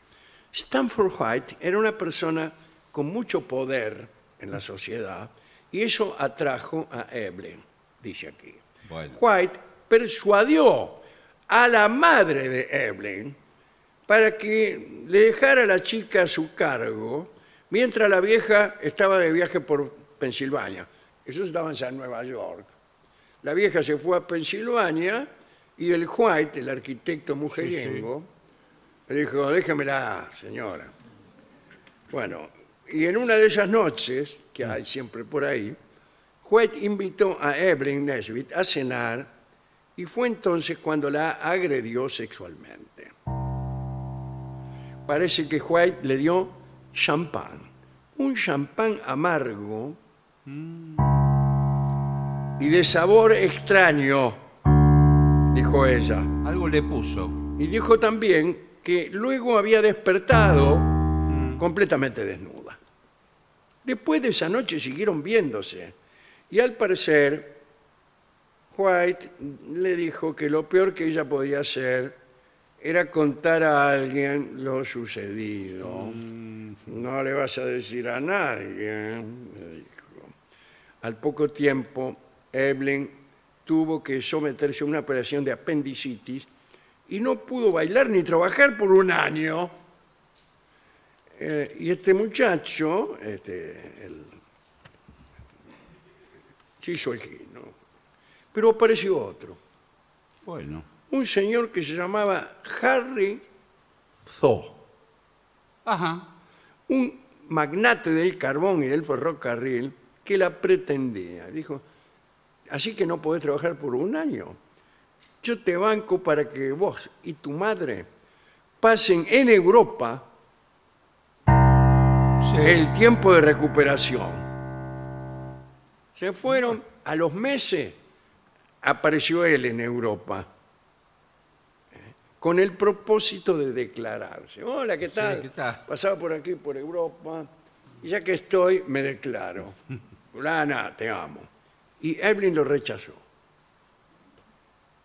Stanford White era una persona con mucho poder en la sociedad y eso atrajo a Evelyn, dice aquí. Bueno. White persuadió a la madre de Evelyn para que le dejara a la chica a su cargo mientras la vieja estaba de viaje por Pensilvania. Ellos estaban en Nueva York. La vieja se fue a Pensilvania y el White, el arquitecto mujeriego, le dijo, déjamela, señora. Bueno, y en una de esas noches, que hay siempre por ahí, White invitó a Evelyn Nesbit a cenar y fue entonces cuando la agredió sexualmente. Parece que White le dio champán, un champán amargo y de sabor extraño, dijo ella. Algo le puso. Y dijo también que luego había despertado completamente desnuda. Después de esa noche siguieron viéndose y al parecer White le dijo que lo peor que ella podía hacer era contar a alguien lo sucedido. No le vas a decir a nadie, le dijo. Al poco tiempo, Evelyn tuvo que someterse a una operación de apendicitis y no pudo bailar ni trabajar por un año. Eh, y este muchacho, este, el Chiso el ¿no? Pero apareció otro, Bueno. un señor que se llamaba Harry Tho, Ajá. un magnate del carbón y del ferrocarril que la pretendía. Dijo, así que no podés trabajar por un año. Yo te banco para que vos y tu madre pasen en Europa. El tiempo de recuperación. Se fueron a los meses, apareció él en Europa, con el propósito de declararse. Hola, ¿qué tal? ¿qué tal? Pasaba por aquí, por Europa, y ya que estoy, me declaro. Fulana, te amo. Y Evelyn lo rechazó.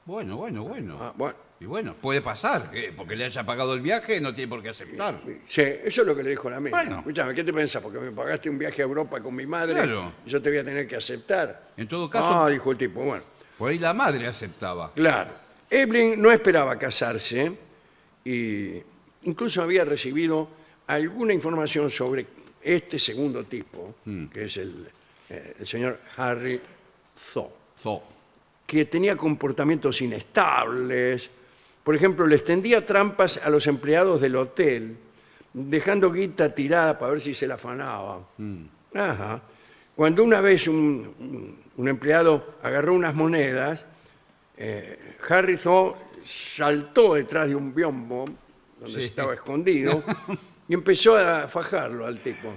Bueno, bueno, bueno. Ah, bueno, Y bueno, puede pasar, que porque le haya pagado el viaje no tiene por qué aceptar. sí, eso es lo que le dijo la amiga. Bueno. Escúchame, ¿qué te pensás? Porque me pagaste un viaje a Europa con mi madre, Claro. yo te voy a tener que aceptar. En todo caso, Ah, dijo el tipo, bueno. por ahí la madre aceptaba. Claro. Evelyn no esperaba casarse y incluso había recibido alguna información sobre este segundo tipo, que es el, eh, el señor Harry Thaw, Zo. que tenía comportamientos inestables. Por ejemplo, le extendía trampas a los empleados del hotel, dejando guita tirada para ver si se la afanaba. Ajá. Cuando una vez un, empleado agarró unas monedas, eh, Thaw saltó detrás de un biombo donde Sí. estaba escondido y empezó a fajarlo al tipo.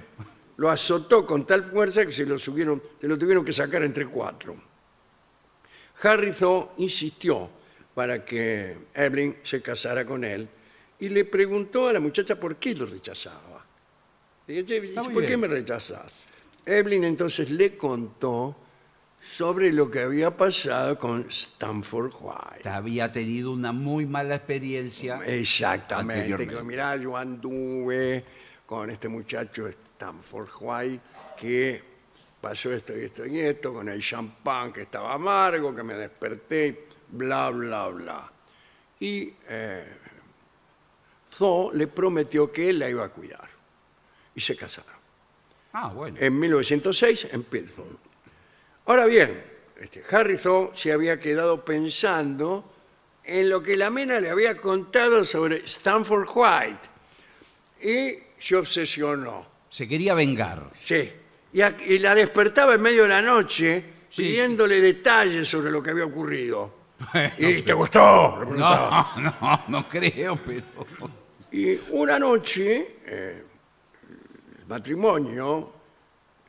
Lo azotó con tal fuerza que se lo, subieron, se lo tuvieron que sacar entre cuatro. Thaw insistió para que Evelyn se casara con él y le preguntó a la muchacha por qué lo rechazaba. Dice, "Che, Está muy ¿por qué bien. me rechazas? Evelyn entonces le contó sobre lo que había pasado con Stanford White. Había tenido una muy mala experiencia. Exactamente. Que, mirá, yo anduve con este muchacho Stanford White que pasó esto y esto y esto, con el champán que estaba amargo, que me desperté, bla, bla, bla. Y eh, le prometió que él la iba a cuidar. Y se casaron Ah, bueno. en 1906 en Pittsburgh. Ahora bien, este, Harry Thaw se había quedado pensando en lo que la mena le había contado sobre Stanford White y se obsesionó. Se quería vengar. Sí. Y, a- y la despertaba en medio de la noche Sí. pidiéndole detalles sobre lo que había ocurrido. ¿Y te gustó? Le preguntaba. No, no, no creo, pero. Y una noche, eh, el matrimonio,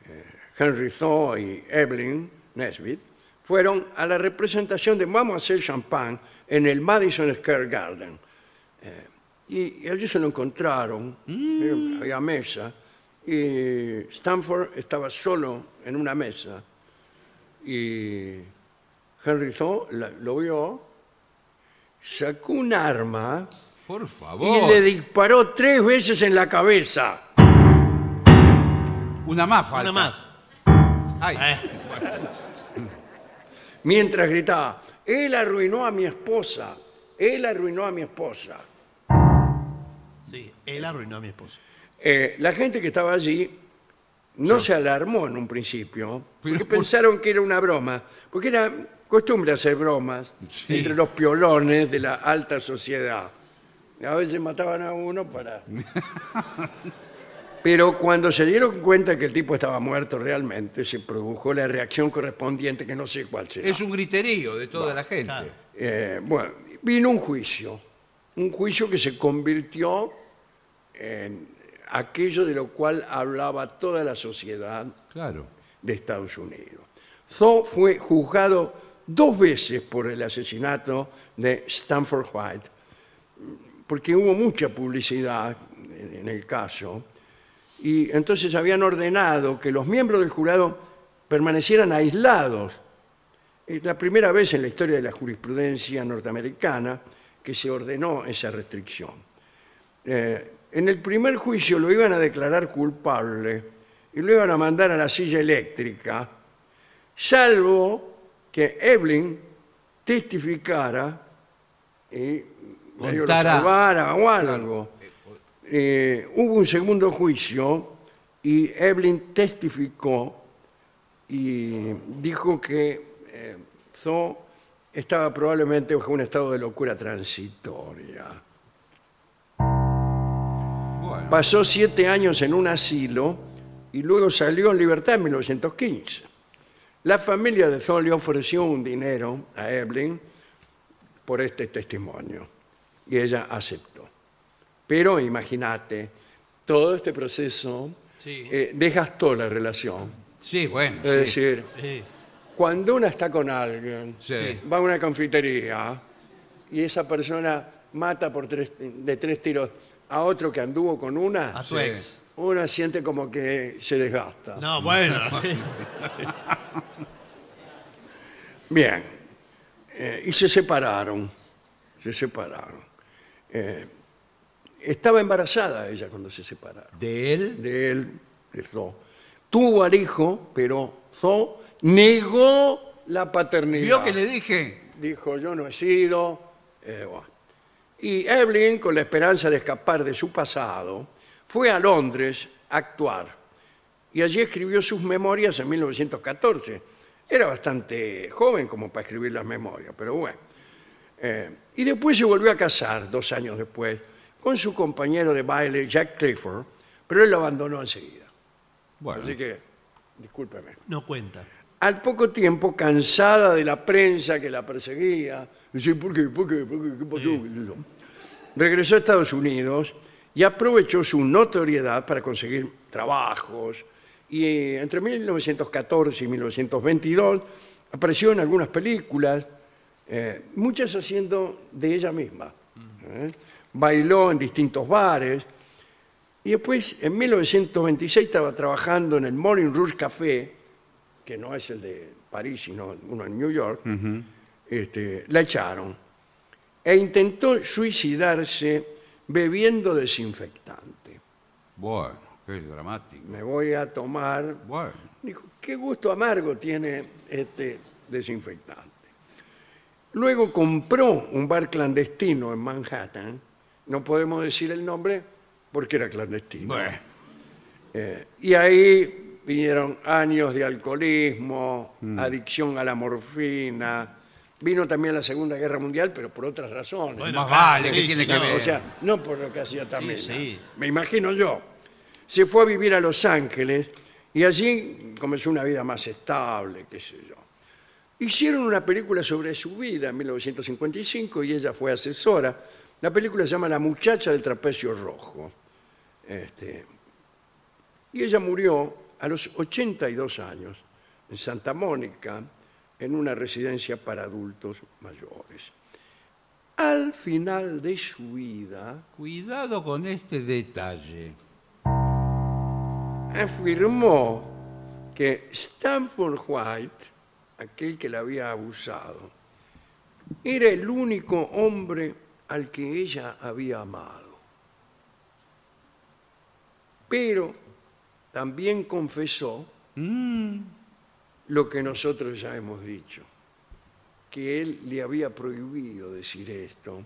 eh, Henry Thaw y Evelyn Nesbitt, fueron a la representación de Vamos a hacer champán en el Madison Square Garden. Eh, y, allí se lo encontraron, eh, había mesa, y Stanford estaba solo en una mesa. Y Henry Thaw la- lo vio, sacó un arma Por y favor. le disparó tres veces en la cabeza. Una más falta. Una más. Ay, Eh, Mientras gritaba, él arruinó a mi esposa, él arruinó a mi esposa. sí, él arruinó a mi esposo. Eh, la gente que estaba allí no se alarmó en un principio, Pero porque por- pensaron que era una broma, porque era costumbre hacer bromas Sí. entre los piolones de la alta sociedad. A veces mataban a uno para... Pero cuando se dieron cuenta que el tipo estaba muerto realmente, se produjo la reacción correspondiente, que no sé cuál será. es un griterío de toda la gente. claro. Eh, bueno, vino un juicio, un juicio que se convirtió en aquello de lo cual hablaba toda la sociedad Claro. de Estados Unidos. Thaw fue juzgado dos veces por el asesinato de Stanford White, porque hubo mucha publicidad en el caso, y entonces habían ordenado que los miembros del jurado permanecieran aislados. Es la primera vez en la historia de la jurisprudencia norteamericana que se ordenó esa restricción. Eh, en el primer juicio lo iban a declarar culpable y lo iban a mandar a la silla eléctrica, salvo que Evelyn testificara y medio lo Contara- salvara o algo. Eh, hubo un segundo juicio y Evelyn testificó y dijo que eh, Thaw estaba probablemente bajo un estado de locura transitoria. pasó siete años en un asilo y luego salió en libertad en 1915. La familia de le ofreció un dinero a Evelyn por este testimonio y ella aceptó. Pero imagínate, todo este proceso Sí. eh, desgastó la relación. Sí, bueno. Es sí. decir, cuando uno está con alguien, va a una confitería y esa persona mata por tres, de tres tiros a otro que anduvo con una, a Sí. ex. Una siente como que se desgasta. No, bueno, sí. Bien. Eh, y se separaron. Se separaron. Eh, estaba embarazada ella cuando se separaron. ¿De él? De él, de Zo. Tuvo al hijo, pero Zo negó la paternidad. ¿Vio que le dije? Dijo, yo no he sido. eh, bueno. Y Evelyn, con la esperanza de escapar de su pasado, fue a Londres a actuar. Y allí escribió sus memorias en 1914. Era bastante joven como para escribir las memorias, pero bueno. Eh, y después se volvió a casar, dos años después, con su compañero de baile, Jack Clifford, pero él lo abandonó enseguida. Bueno. Así que, discúlpeme. No cuenta. Al poco tiempo, cansada de la prensa que la perseguía, dice, ¿por qué? ¿Por qué? ¿Por qué? ¿Qué pasó? ¿Qué sé yo?". regresó a Estados Unidos y aprovechó su notoriedad para conseguir trabajos. Y eh, entre 1914 y 1922 apareció en algunas películas, eh, muchas haciendo de ella misma. ¿eh? Bailó en distintos bares. Y después, en 1926, estaba trabajando en el Morning Rouge Café, que no es el de París, sino uno en New York. este, la echaron. E intentó suicidarse bebiendo desinfectante. Bueno, qué dramático. Me voy a tomar. Bueno. Dijo, qué gusto amargo tiene este desinfectante. Luego compró un bar clandestino en Manhattan. No podemos decir el nombre porque era clandestino. Bueno. Eh, y ahí vinieron años de alcoholismo, adicción a la morfina. Vino también la Segunda Guerra Mundial, pero por otras razones. Bueno, Más claro, vale, sí, ¿qué tiene sí, que no, ver? O sea, no por lo que hacía también. sí. Me imagino yo. Se fue a vivir a Los Ángeles y allí comenzó una vida más estable, qué sé yo. Hicieron una película sobre su vida en 1955 y ella fue asesora. La película se llama La muchacha del trapecio rojo. Este, y ella murió a los 82 años en Santa Mónica, en una residencia para adultos mayores. Al final de su vida, Cuidado con este detalle. afirmó que Stanford White, aquel que la había abusado, era el único hombre al que ella había amado. Pero también confesó lo que nosotros ya hemos dicho, que él le había prohibido decir esto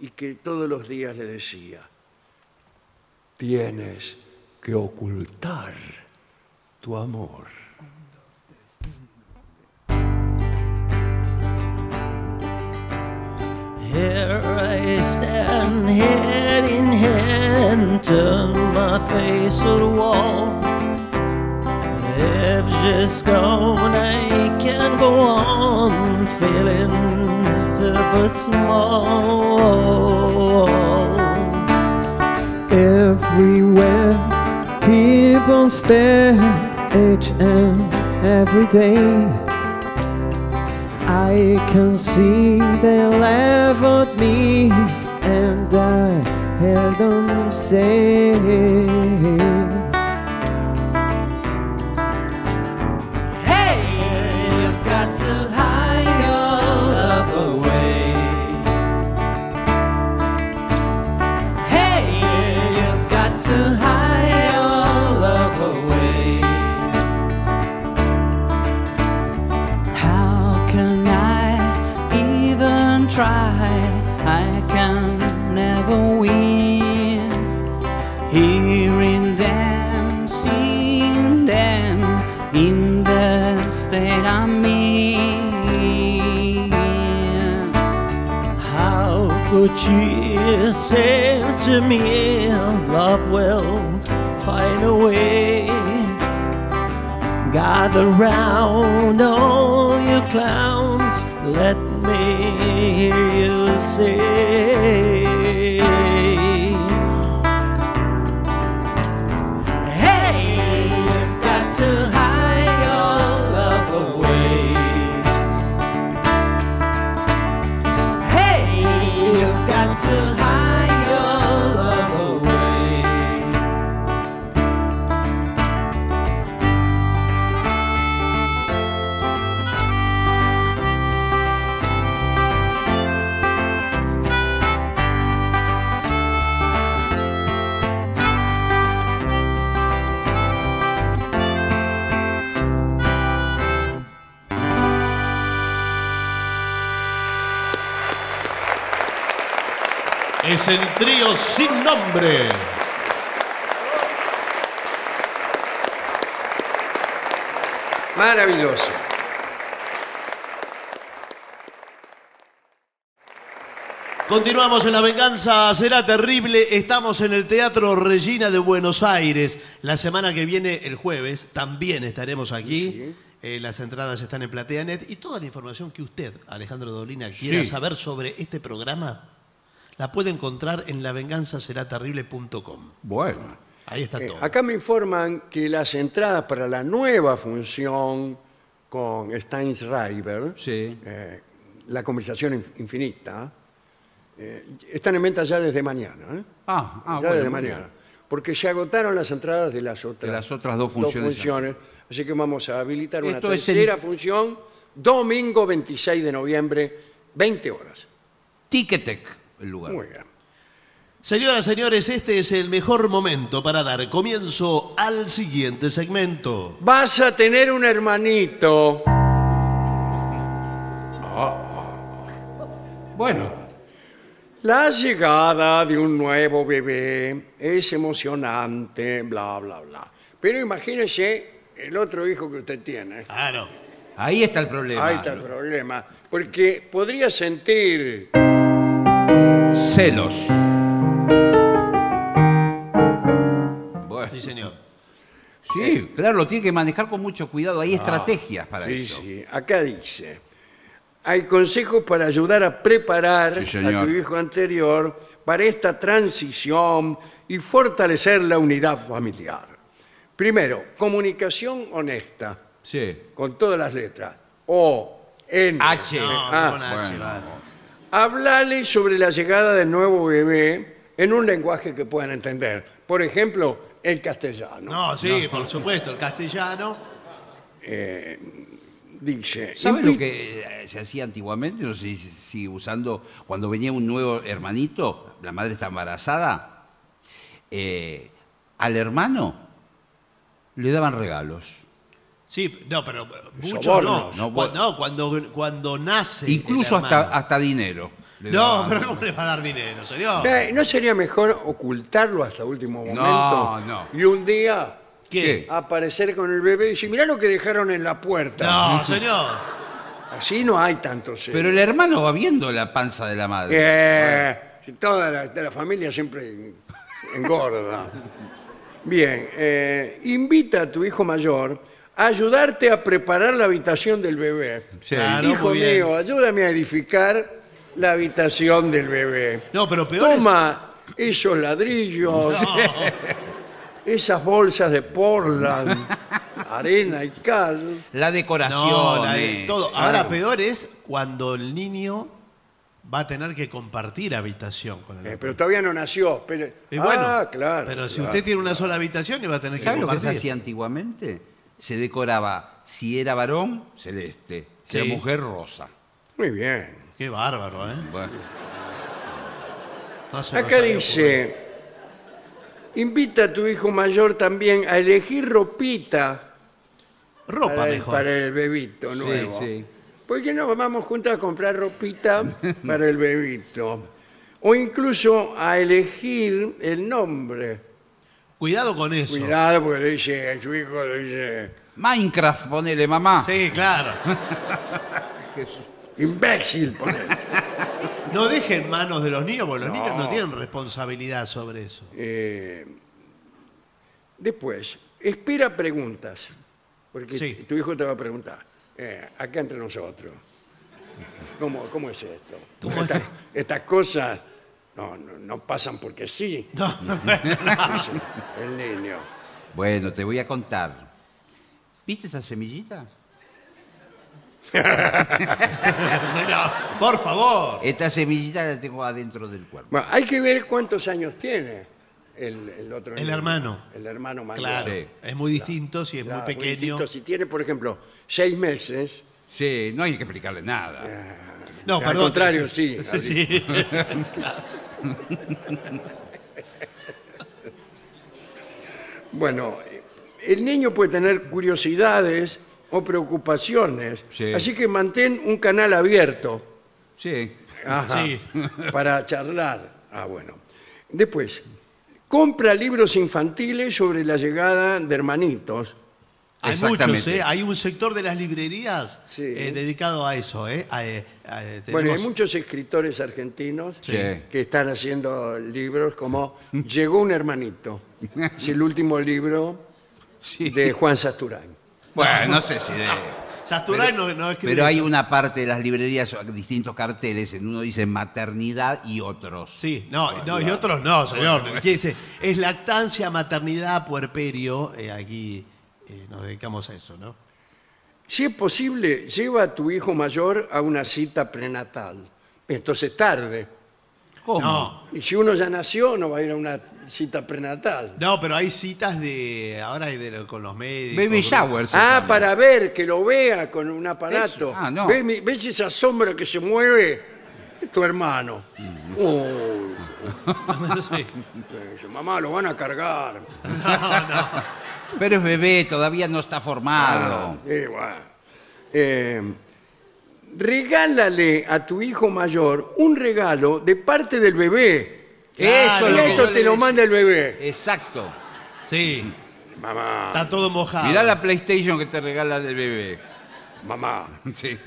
y que todos los días le decía, tienes que ocultar tu amor. If she's gone, I can go on feeling too small. Everywhere people stare each and every day. I can see they laugh at me and I hear them say to me, love will find a way. Gather round all you clowns, let trío sin nombre. Maravilloso. Continuamos en La Venganza Será Terrible. Estamos en el Teatro Regina de Buenos Aires. La semana que viene, el jueves, también estaremos aquí. Eh, las entradas están en PlateaNet. Y toda la información que usted, Alejandro Dolina, quiera Sí. saber sobre este programa, la puede encontrar en lavenganzaseraterrible.com. Bueno. Ahí está Eh, todo. acá me informan que las entradas para la nueva función con Steinschreiber, Sí. eh, la conversación inf- infinita, eh, están en venta ya desde mañana. ¿eh? Ah, ah, ya bueno, desde mañana. bien. Porque se agotaron las entradas de las otras, De las otras dos funciones. funciones. Así que vamos a habilitar una Esto tercera función, domingo 26 de noviembre, 20 horas. Ticketek, el lugar. Muy bien. Señoras, señores, este es el mejor momento para dar comienzo al siguiente segmento. Vas a tener un hermanito. Bueno, La llegada de un nuevo bebé es emocionante, bla, bla, bla. Pero imagínese el otro hijo que usted tiene. Claro. ahí está el problema. Ahí está el problema. Porque podría sentir Celos. Bueno, Sí, señor. sí, claro, lo tiene que manejar con mucho cuidado. Hay estrategias para Ah, Sí, eso. sí. Acá dice, hay consejos para ayudar a preparar Sí, a tu hijo anterior para esta transición y fortalecer la unidad familiar. Primero, comunicación honesta, Sí. con todas las letras. O, N, H. No, Ah, con H, bueno. va. Háblale sobre la llegada del nuevo bebé en un lenguaje que puedan entender. Por ejemplo, el castellano. No, sí, por supuesto, el castellano. Dice, ¿Sabe "Invi- lo que eh, se hacía antiguamente? No sé si sigue usando. Cuando venía un nuevo hermanito, la madre está embarazada, eh, al hermano le daban regalos. Sí, no, pero mucho no. No, Cu- bueno. No, cuando, cuando nace. el Incluso hasta, hermano. hasta dinero. le No, daban. pero ¿cómo le va a dar dinero, señor? Eh, ¿No sería mejor ocultarlo hasta último momento? No, no. Y un día ¿Qué? aparecer con el bebé y decir, mirá lo que dejaron en la puerta. No, señor. Así no hay tanto. Pero el hermano va viendo la panza de la madre. Eh, toda la, de la familia siempre engorda. Bien, eh, invita a tu hijo mayor ayudarte a preparar la habitación del bebé. Sí. Claro, hijo muy bien. mío, ayúdame a edificar la habitación del bebé. No, pero peor es- Toma esos ladrillos, esas bolsas de Portland, arena y cal. La decoración. No, la de es- todo. claro. Ahora peor es cuando el niño va a tener que compartir habitación con el Eh, pero todavía no nació. Pero, Y bueno, ah, claro. pero si claro. usted tiene una sola habitación y va a tener que ¿Sabe lo que se compartir. hacía antiguamente? Se decoraba, si era varón, celeste, si Sí. era mujer, rosa. Muy bien. Qué bárbaro, ¿eh? Bueno, No se nos Acá había dice, invita a tu hijo mayor también a elegir ropita ocurrido. Ropa para, el, mejor. para el bebito nuevo. sí. ¿Por qué no vamos juntos a comprar ropita para el bebito? O incluso a elegir el nombre. Cuidado con eso. Cuidado porque le dice a su hijo, le dice, Minecraft, ponele mamá. Sí, claro. imbécil, ponele. No dejen manos de los niños, porque los niños no tienen responsabilidad sobre eso. Eh, después, espera preguntas. Porque Sí. tu hijo te va a preguntar. eh, acá entre nosotros. ¿Cómo, cómo es esto? ¿Cómo Estas- es? Estas cosas no, no, no pasan porque sí. No, no, no. dice el niño. Bueno, te voy a contar. ¿Viste esa semillita? Por favor. Esta semillita la tengo adentro del cuerpo. Bueno, hay que ver cuántos años tiene el, el otro El niño. hermano. El hermano mayor. Claro. Sí. Es muy distinto si es Claro, muy pequeño. distinto. Si tiene, por ejemplo, seis meses, Sí, no hay que explicarle nada. No, Al perdón. contrario, sí, Sí, sí. Bueno, el niño puede tener curiosidades o preocupaciones, Sí. así que mantén un canal abierto Sí. Ajá, Sí. para charlar. Ah, bueno. Después, compra libros infantiles sobre la llegada de hermanitos. Hay muchos, ¿eh? Hay un sector de las librerías Sí. eh, dedicado a eso, ¿eh? A, eh, a, eh, Bueno, hay muchos escritores argentinos Sí. que están haciendo libros como Llegó un hermanito. Es el último libro Sí. de Juan Sasturán. Bueno, no sé si de... Sasturay no, no escribe Pero hay eso. una parte de las librerías, distintos carteles, en uno dice maternidad y otros. Sí, no, no, y otros no, señor. ¿Qué dice? Es lactancia, maternidad, puerperio. eh, aquí eh, nos dedicamos a eso, ¿no? Si es posible, lleva a tu hijo mayor a una cita prenatal. Entonces tarde. ¿Cómo? No, Y si uno ya nació, no va a ir a una cita prenatal. no, pero hay citas de. Ahora hay de, con los médicos. Baby ¿no? shower. se Ah, para ver, que lo vea con un aparato. Eso. Ah, no. ¿Ves, mi- ves esa sombra que se mueve? Es tu hermano. Uy, Sí. dice, mamá, lo van a cargar. Pero es bebé, todavía no está formado. Eh, bueno. Eh, regálale a tu hijo mayor un regalo de parte del bebé. Claro. Eso es Y lo que esto yo te le lo decía. manda el bebé. Exacto. Sí, Mamá, está todo mojado. Mirá la PlayStation que te regala del bebé. mamá, Sí.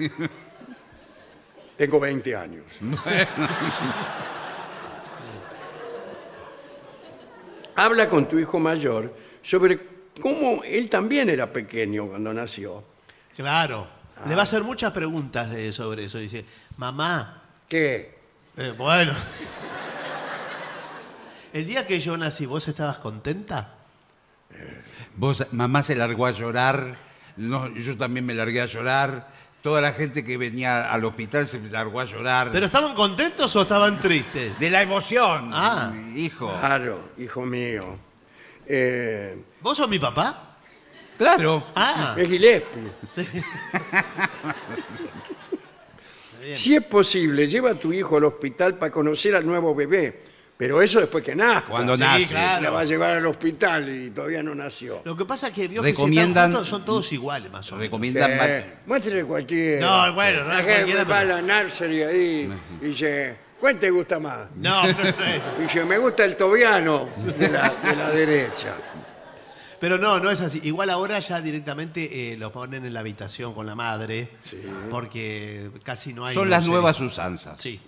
tengo 20 años. Habla con tu hijo mayor sobre cómo él también era pequeño cuando nació. Claro. Ah. Le va a hacer muchas preguntas de, sobre eso. Dice, mamá, ¿Qué? eh, bueno. El día que yo nací, ¿vos estabas contenta? Vos, mamá se largó a llorar, no, yo también me largué a llorar, toda la gente que venía al hospital se largó a llorar. ¿Pero estaban contentos o estaban tristes? de la emoción, Ah. hijo. Claro, hijo mío. Eh, ¿Vos sos mi papá? Claro. Ah, es Gillespie. sí. Si es posible, lleva a tu hijo al hospital para conocer al nuevo bebé. Pero eso después que nazca. Cuando Sí, nace. claro. La va a llevar al hospital y todavía no nació. Lo que pasa es que vio que si Recomiendan- están juntos son todos iguales, más o menos. Recomiendan Eh, muéstrele cualquiera. No, bueno, no es La gente cualquiera, va a pero- la nursery ahí y dice, ¿cuál te gusta más? No, pero no es. Y dice, me gusta el tobiano de la, de la derecha. Pero no, no es así. Igual ahora ya directamente eh, lo ponen en la habitación con la madre, porque casi no hay... Son no las sé. nuevas usanzas. Sí.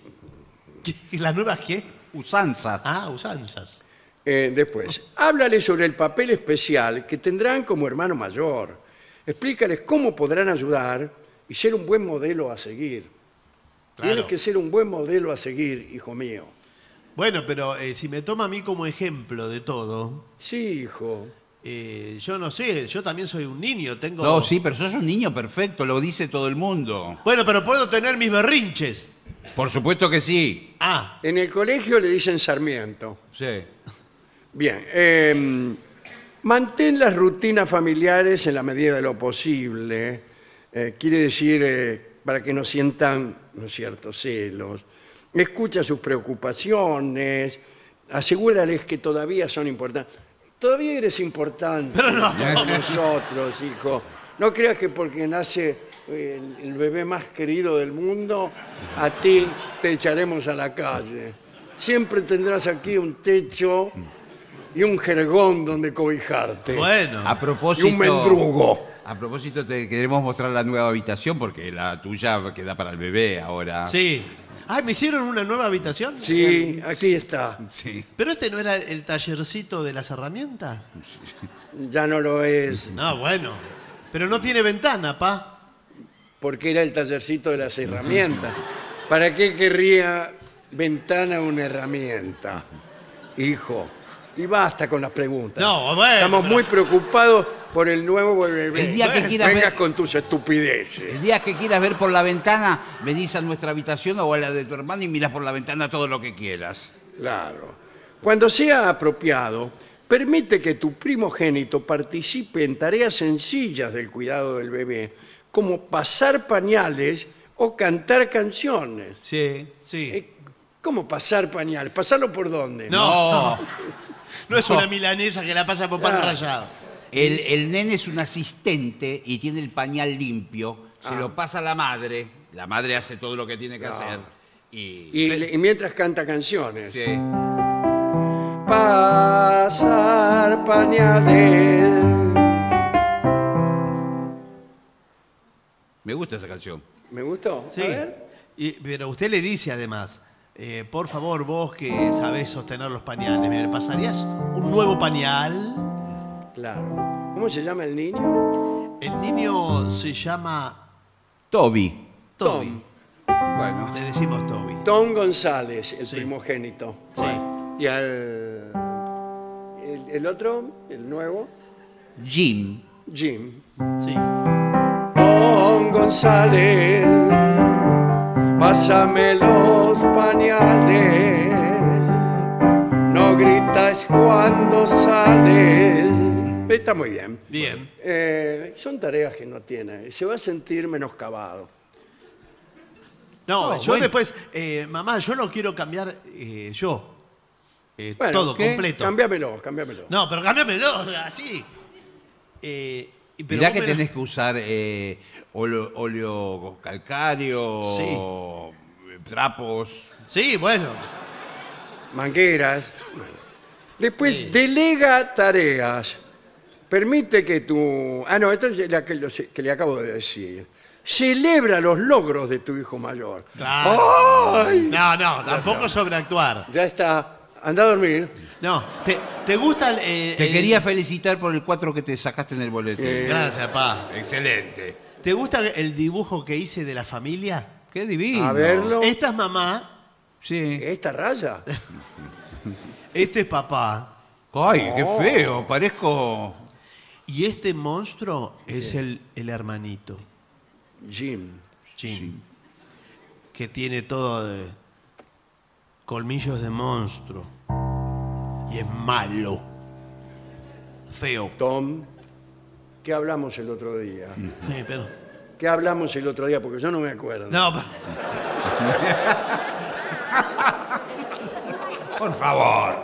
¿Qué? ¿Las nuevas qué? Usanzas. Ah, usanzas. Eh, después, háblale sobre el papel especial que tendrán como hermano mayor. Explícales cómo podrán ayudar y ser un buen modelo a seguir. Claro. Tienes que ser un buen modelo a seguir, hijo mío. Bueno, pero eh, si me toma a mí como ejemplo de todo, Sí, hijo. eh, yo no sé, yo también soy un niño, tengo... No, sí, pero sos un niño perfecto, lo dice todo el mundo. Bueno, pero puedo tener mis berrinches. Por supuesto que sí. Ah, En el colegio le dicen Sarmiento. Sí. Bien. eh, mantén las rutinas familiares en la medida de lo posible. Eh, quiere decir, eh, para que no sientan, ¿no es cierto?, celos. Escucha sus preocupaciones. Asegúrales que todavía son importantes. Todavía eres importante para nosotros, hijo. No creas que porque nace eh, el, el bebé más querido del mundo, a ti te echaremos a la calle. Siempre tendrás aquí un techo y un jergón donde cobijarte. bueno. A y propósito. un mendrugo. A propósito, te queremos mostrar la nueva habitación porque la tuya queda para el bebé ahora. Sí. Ah, ¿me hicieron una nueva habitación? Sí, aquí está. Sí. ¿Pero este no era el tallercito de las herramientas? Ya no lo es, No, bueno. Pero no tiene ventana, pa. porque era el tallercito de las herramientas. ¿Para qué querría ventana una herramienta? Hijo. Y basta con las preguntas. No, bueno, Estamos pero- muy preocupados por el nuevo bebé. El día que quieras Vengas ver- con tus estupideces. El día que quieras ver por la ventana, venís a nuestra habitación o a la de tu hermano y miras por la ventana todo lo que quieras. Claro. Cuando sea apropiado, permite que tu primogénito participe en tareas sencillas del cuidado del bebé, como pasar pañales o cantar canciones. Sí. Sí. Eh, ¿Cómo pasar pañales? ¿Pasarlo por dónde? No. No es una milanesa que la pasa por pan Ah. rallado. El, el nene es un asistente y tiene el pañal limpio, se Ah. lo pasa a la madre, la madre hace todo lo que tiene que hacer y... Y, y mientras canta canciones. Sí. Pasar pañales. Me gusta esa canción. ¿Me gustó? Sí. A ver. Y- pero usted le dice además, eh, por favor, vos que sabés sostener los pañales, ¿me pasarías un nuevo pañal? Claro. ¿Cómo se llama el niño? El niño se llama Toby. Toby. Bueno, Le decimos Toby. Tom González, el Sí. primogénito. Sí. Y al. El, el otro, el nuevo, Jim. Jim. Sí. Tom González, pásame los pañales. No gritas cuando sales. Está muy bien. Bien. Eh, son tareas que no tiene. Se va a sentir menoscabado. No, No, yo bueno. después, eh, mamá, yo no quiero cambiar eh, yo. Eh, Bueno, todo, ¿qué? completo. Cámbiamelo, cámbiamelo. No, pero cámbiamelo, así. Eh, y- pero Mirá vos que me- tenés que usar eh, óleo, óleo calcáreo, Sí. trapos. Sí, bueno. mangueras. Después, Sí. delega tareas. Permite que tu... Ah, no, esto es la que, lo que le acabo de decir. Celebra los logros de tu hijo mayor. Claro. ¡Ay! No, no, tampoco sobreactuar. Ya está. Anda a dormir. No, ¿te, te gusta el, eh, Te el- quería felicitar por el 4 que te sacaste en el boleto. Eh, Gracias, pa. Excelente. ¿Te gusta el dibujo que hice de la familia? Qué divino. A verlo. Esta es mamá, Sí. ¿Esta raya? este es papá Ay, qué Oh. feo. Parezco. y este monstruo es el, el hermanito, Jim. Jim, que tiene todo de colmillos de monstruo y es malo, feo. Tom. ¿Qué hablamos el otro día? Eh, pero- ¿Qué hablamos el otro día? Porque yo no me acuerdo. no, pero- Por favor.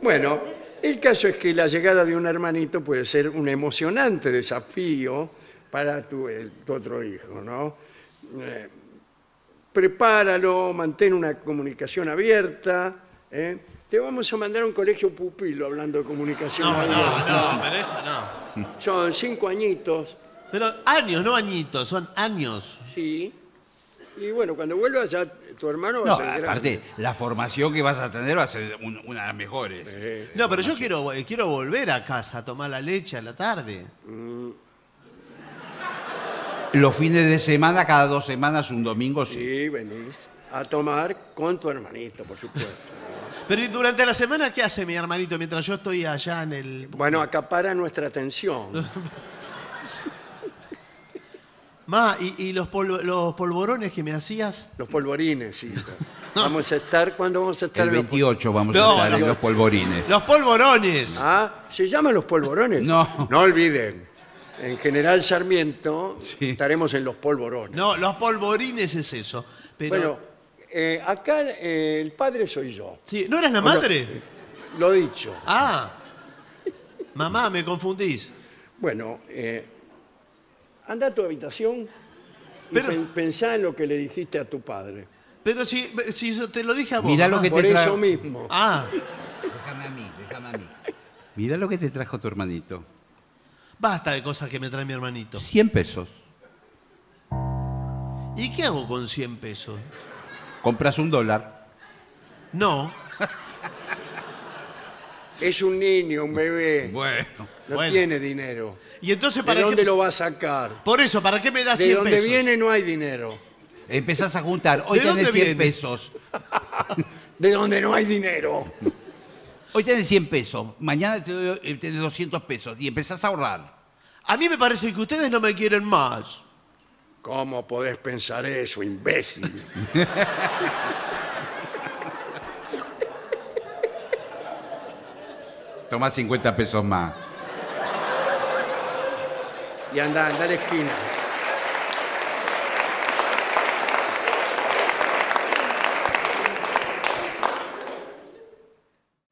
Bueno, el caso es que la llegada de un hermanito puede ser un emocionante desafío para tu, el- tu otro hijo, ¿no? Eh, prepáralo, mantén una comunicación abierta. ¿eh? Te vamos a mandar a un colegio pupilo hablando de comunicación no, abierta. no, no, pero eso no. Son cinco añitos, Pero años, no añitos, son años. sí. Y bueno, cuando vuelvas ya tu hermano va No, a ser grande. aparte, la formación que vas a tener va a ser un- una de las mejores. Eh, No, pero yo quiero, eh, quiero volver a casa a tomar la leche a la tarde. Los fines de semana, cada dos semanas, un domingo, sí. sí, venís a tomar con tu hermanito, por supuesto. Pero ¿y durante la semana qué hace mi hermanito mientras yo estoy allá en el... Bueno, acapara nuestra atención. Ma, ¿y, y los, polvo- los polvorones que me hacías? Los polvorines, sí. Vamos a estar, ¿cuándo vamos a estar? El en los 28 vamos No, a estar en no. los polvorines. ¡Los polvorones! pol- Ah, ¿se llaman los polvorones? No. No olviden, en General Sarmiento Sí. estaremos en los polvorones. No, los polvorines es eso. Pero, Bueno, eh, acá eh, el padre soy yo. sí, ¿No eras la Bueno, madre? Lo dicho. Ah, mamá, me confundís. Bueno, eh, anda a tu habitación y Pero- pen- pensá en lo que le dijiste a tu padre. Pero si, si yo te lo dije a vos. Mirá mamá. lo que Por te eso mismo. Ah, Déjame a mí, déjame a mí. Mira lo que te trajo tu hermanito. basta de cosas que me trae mi hermanito. 100 pesos. ¿Y qué hago con 100 pesos? Compras un dólar. No. Es un niño, un bebé. Bueno. No bueno. tiene dinero. ¿Y entonces ¿De para dónde qué? lo va a sacar? Por eso, ¿para qué me da De 100 dónde pesos? viene no hay dinero. Empezás a juntar. Hoy ¿De dónde tenés 100 viene? pesos. De dónde no hay dinero. Hoy tenés 100 pesos. Mañana te doy, eh, tenés 200 pesos. Y empezás a ahorrar. A mí me parece que ustedes no me quieren más. ¿Cómo podés pensar eso, imbécil? Tomás 50 pesos más. Y anda, anda a la esquina.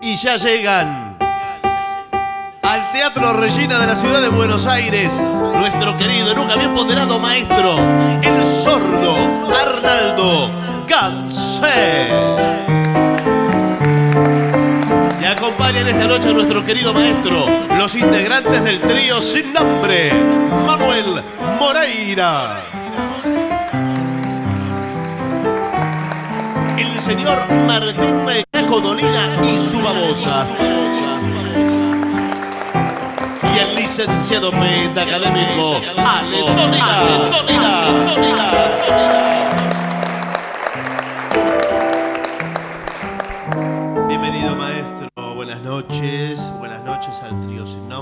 Y ya llegan al Teatro Regina de la ciudad de Buenos Aires, nuestro querido y nunca bien ponderado maestro, el sordo Arnaldo Gansé. Acompañan esta noche a nuestro querido maestro, los integrantes del trío sin nombre, Manuel Moreira. El señor Martín Codolina y su babosa. Y el licenciado meta académico Ale Bienvenido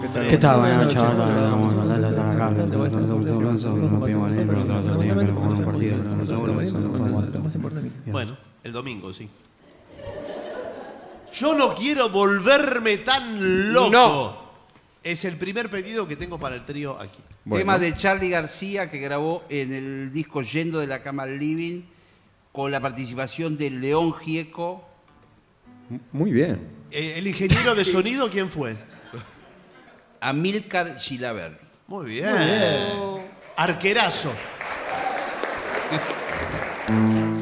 ¿Qué tal? Buenas noches, Bueno, el domingo, sí. Yo no quiero volverme tan loco. No. Es el primer pedido que tengo para el trío aquí. Tema de Charlie García que grabó en el disco Yendo de la Cama al Living con la participación de León Gieco. Muy bien. Eh, ¿El ingeniero de sonido quién fue? Amílcar Gilaber. Muy bien. Arquerazo.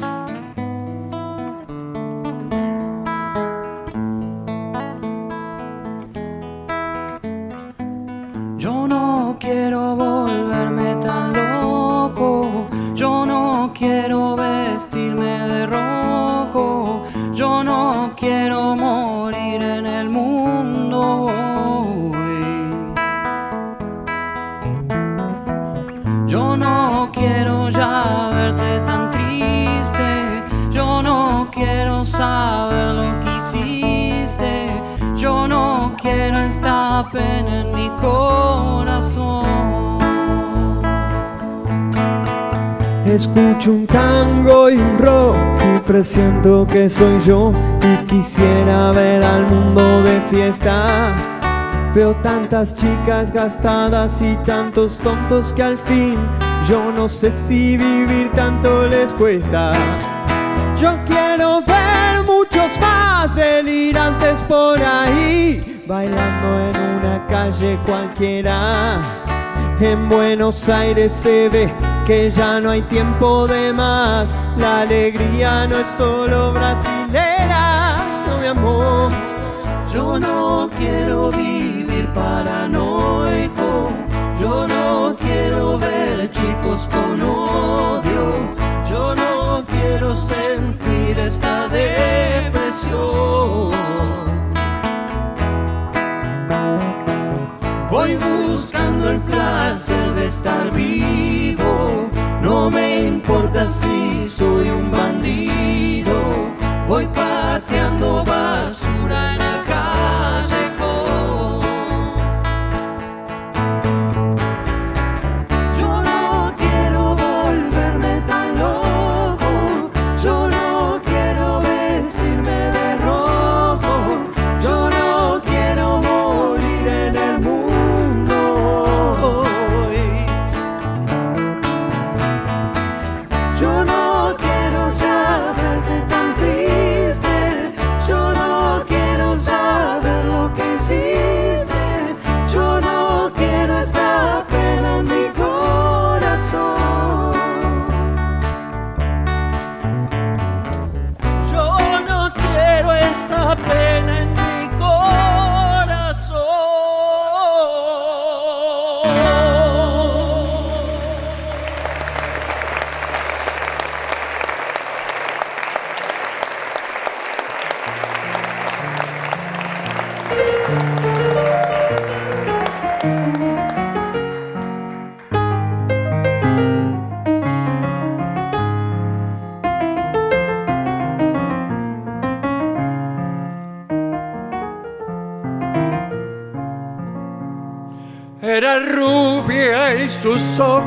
en mi corazón. Escucho un tango y un rock y presiento que soy yo y quisiera ver al mundo de fiesta. Veo tantas chicas gastadas y tantos tontos que al fin yo no sé si vivir tanto les cuesta. Yo quiero ver muchos más delirantes por ahí, bailando en una calle cualquiera. En Buenos Aires se ve que ya no hay tiempo de más. La alegría no es solo brasilera, no mi amor. Yo no quiero vivir paranoico, yo no quiero ver chicos con odio, yo no quiero sentir esta depresión. Voy buscando el placer de estar vivo, no me importa si soy un bandido, voy pateando basura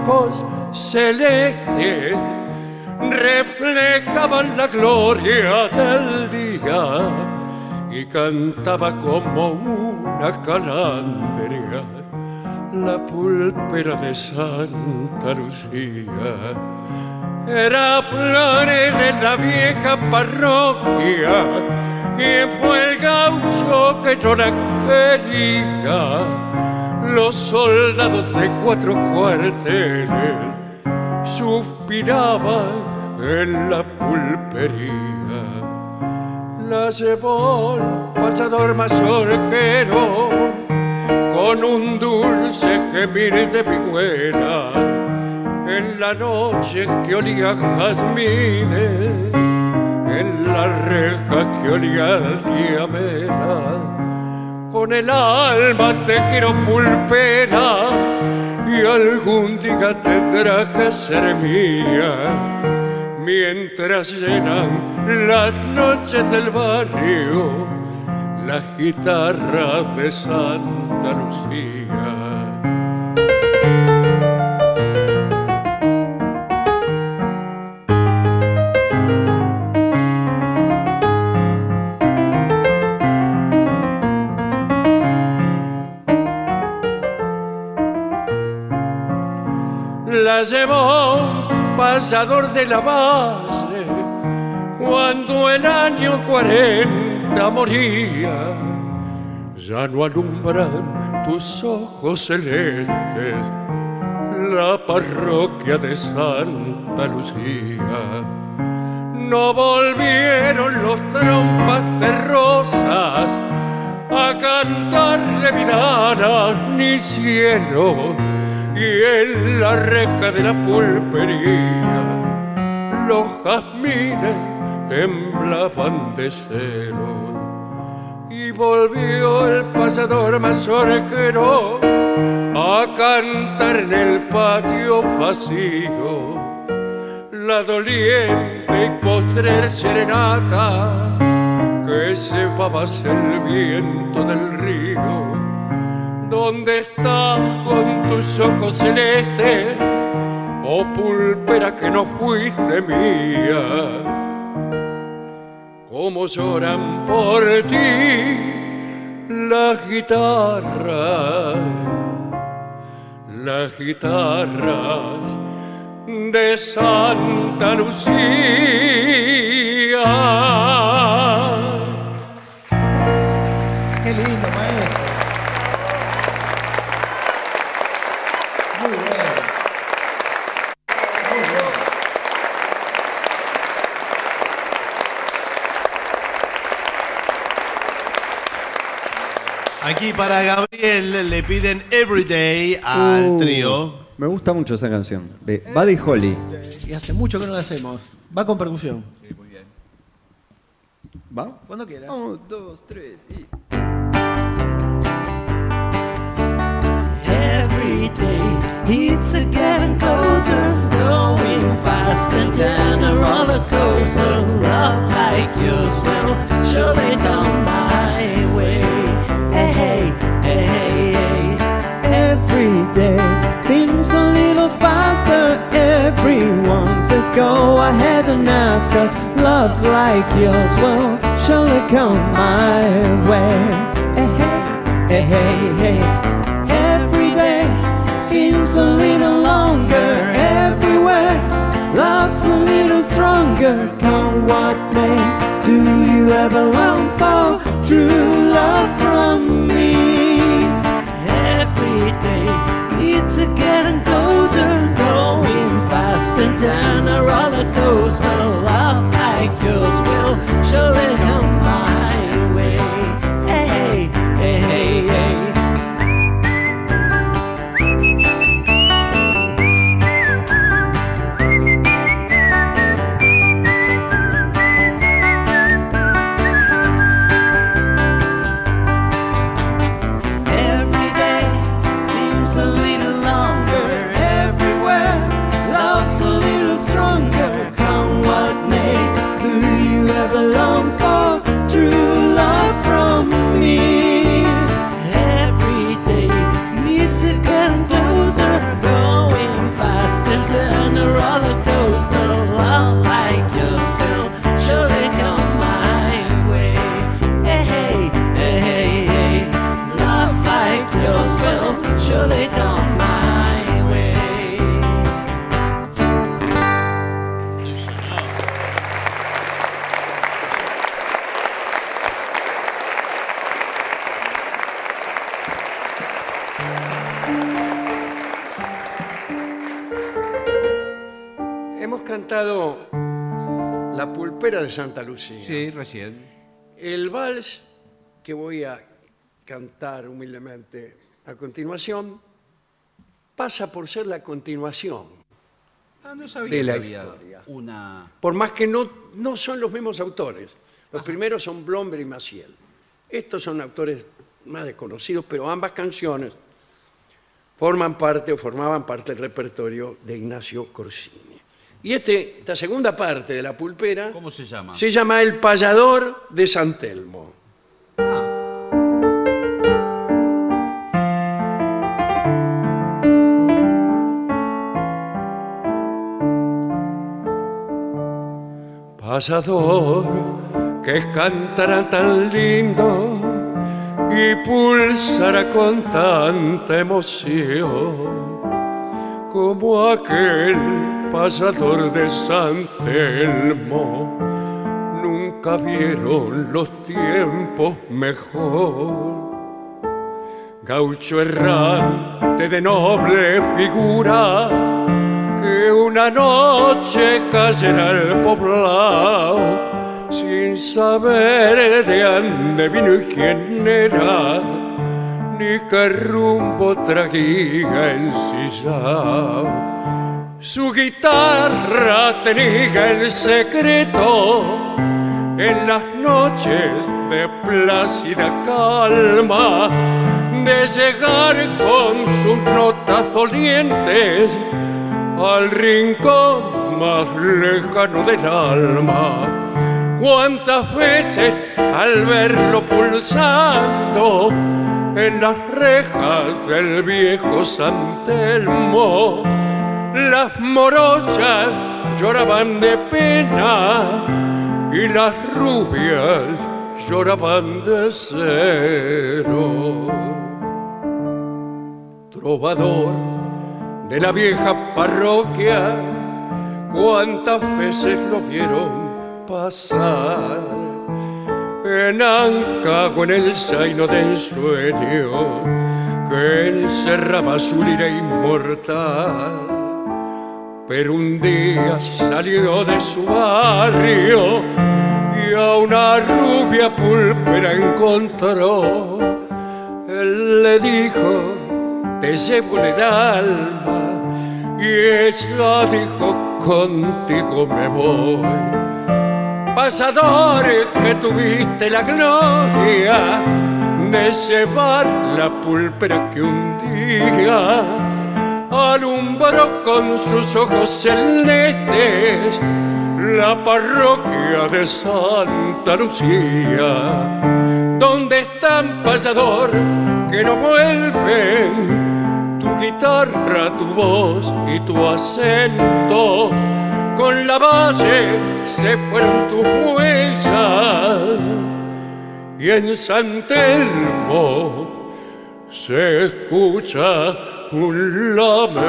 ojos reflejaban la gloria del día y cantaba como una calandria la pulpera de Santa Lucía. Era Flores de la vieja parroquia, quien fue el gaucho que no la quería. Los soldados de cuatro cuarteles suspiraban en la pulpería. La llevó el pasador mazorquero con un dulce gemir de vihuela en la noche que olía jazmines, en la reja que olía diamela. Con el alma te quiero pulpera y algún día tendrás que ser mía. Mientras llenan las noches del barrio las guitarras de Santa Lucía. Llevó pasador de la base cuando el año 40 moría. Ya no alumbran tus ojos celestes la parroquia de Santa Lucía. No volvieron los trompas de rosas a cantarle vidanas ni cielo y en la reja de la pulpería los jazmines temblaban de celo. Y volvió el pasador mazorquero a cantar en el patio vacío la doliente y postrer serenata que se va el viento del río ¿Dónde estás con tus ojos celestes? Oh pulpera que no fuiste mía. Cómo lloran por ti las guitarras, las guitarras de Santa Lucía. Aquí para Gabriel le piden Everyday al Uh, trío. Me gusta mucho esa canción. De Buddy Holly. Y hace mucho que no lo hacemos. Va con percusión. ¿Va? Cuando quiera. Uno, dos, tres y. Every day it's a getting closer, going faster than a roller coaster. Love like yours will surely come my way. Every day seems a little faster. Everyone says go ahead and ask her. Love like yours will surely come my way. Hey, hey, hey, hey, hey. Every day seems a little longer. Everywhere love's a little stronger. Come what may, do you ever long for true love from me? It's a getting closer, going faster than a roller coaster. Love like yours will surely come my Pulpera de Santa Lucía. Sí, recién. El vals que voy a cantar humildemente a continuación pasa por ser la continuación, Ah, no sabía De la que había historia. una... por más que no, no son los mismos autores. Los primeros son Blomberg y Maciel. Estos son autores más desconocidos, pero ambas canciones forman parte o formaban parte del repertorio de Ignacio Corsini. Y este, esta segunda parte de la pulpera ¿Cómo se llama? se llama El payador de San Telmo. Pasador que cantará tan lindo y pulsará con tanta emoción como aquel pasador de San Telmo. Nunca vieron los tiempos mejor. Gaucho errante de noble figura, que una noche cayera al poblado, sin saber de dónde vino y quién era, ni qué rumbo traía ensillado. Su guitarra tenía el secreto en las noches de plácida calma de llegar con sus notas dolientes al rincón más lejano del alma. Cuántas veces al verlo pulsando en las rejas del viejo San Telmo, las morochas lloraban de pena y las rubias lloraban de cero. Trovador de la vieja parroquia, cuántas veces lo vieron pasar en Ancago en el zaino de ensueño que encerraba su lira inmortal pero un día salió de su barrio y a una rubia pulpera encontró. Él le dijo, te llevo en el alma, y ella dijo, contigo me voy. Pasadores que tuviste la gloria de llevar la pulpera que un día alumbró con sus ojos celestes la parroquia de Santa Lucía. ¿Dónde están payador que no vuelven? Tu guitarra, tu voz y tu acento. Con la valle se fueron tus huellas y en San Telmo se escucha un lamento.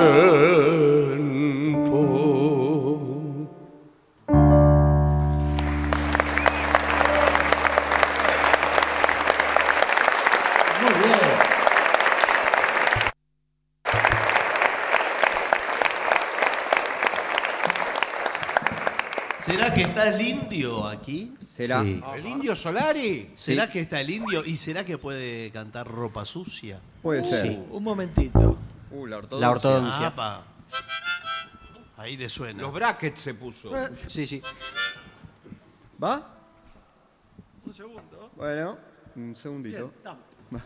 Muy bien. ¿Será que está el indio aquí? ¿Será? Sí. ¿El indio Solari? ¿Será que está el indio y será que puede cantar ropa sucia? Puede ser. Sí, un momentito. Uh, la ortodoncia. La ortodoncia. Apa. Ahí le suena. Los brackets se puso. Sí, sí. ¿Va? Un segundo. Bueno, un segundito. Va.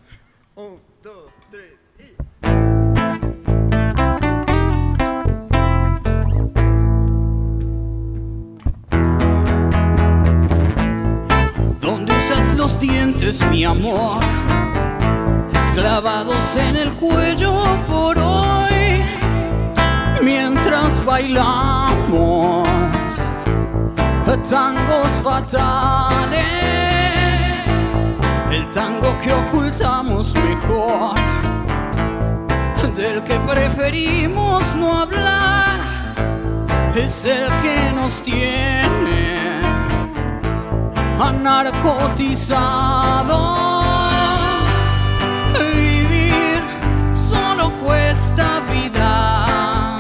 Un, dos, tres y. donde usas los dientes, mi amor, clavados en el cuello por hoy, mientras bailamos tangos fatales, el tango que ocultamos mejor preferimos no hablar es el que nos tiene anarcotizado. Cuesta vida.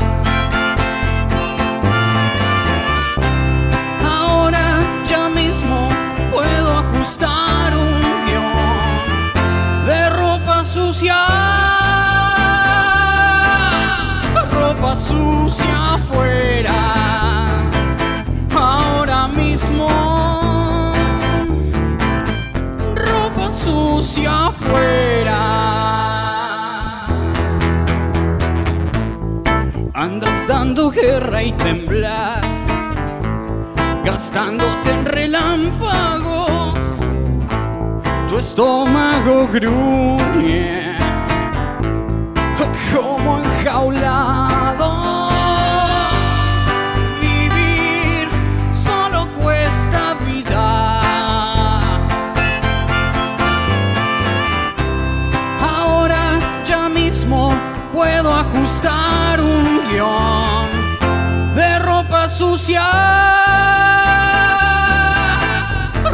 Ahora ya mismo puedo ajustar un guion de ropa sucia. Ropa sucia afuera. Ahora mismo. Ropa sucia afuera. Dando guerra y temblas gastándote en relámpagos. Tu estómago gruñe como enjaulado.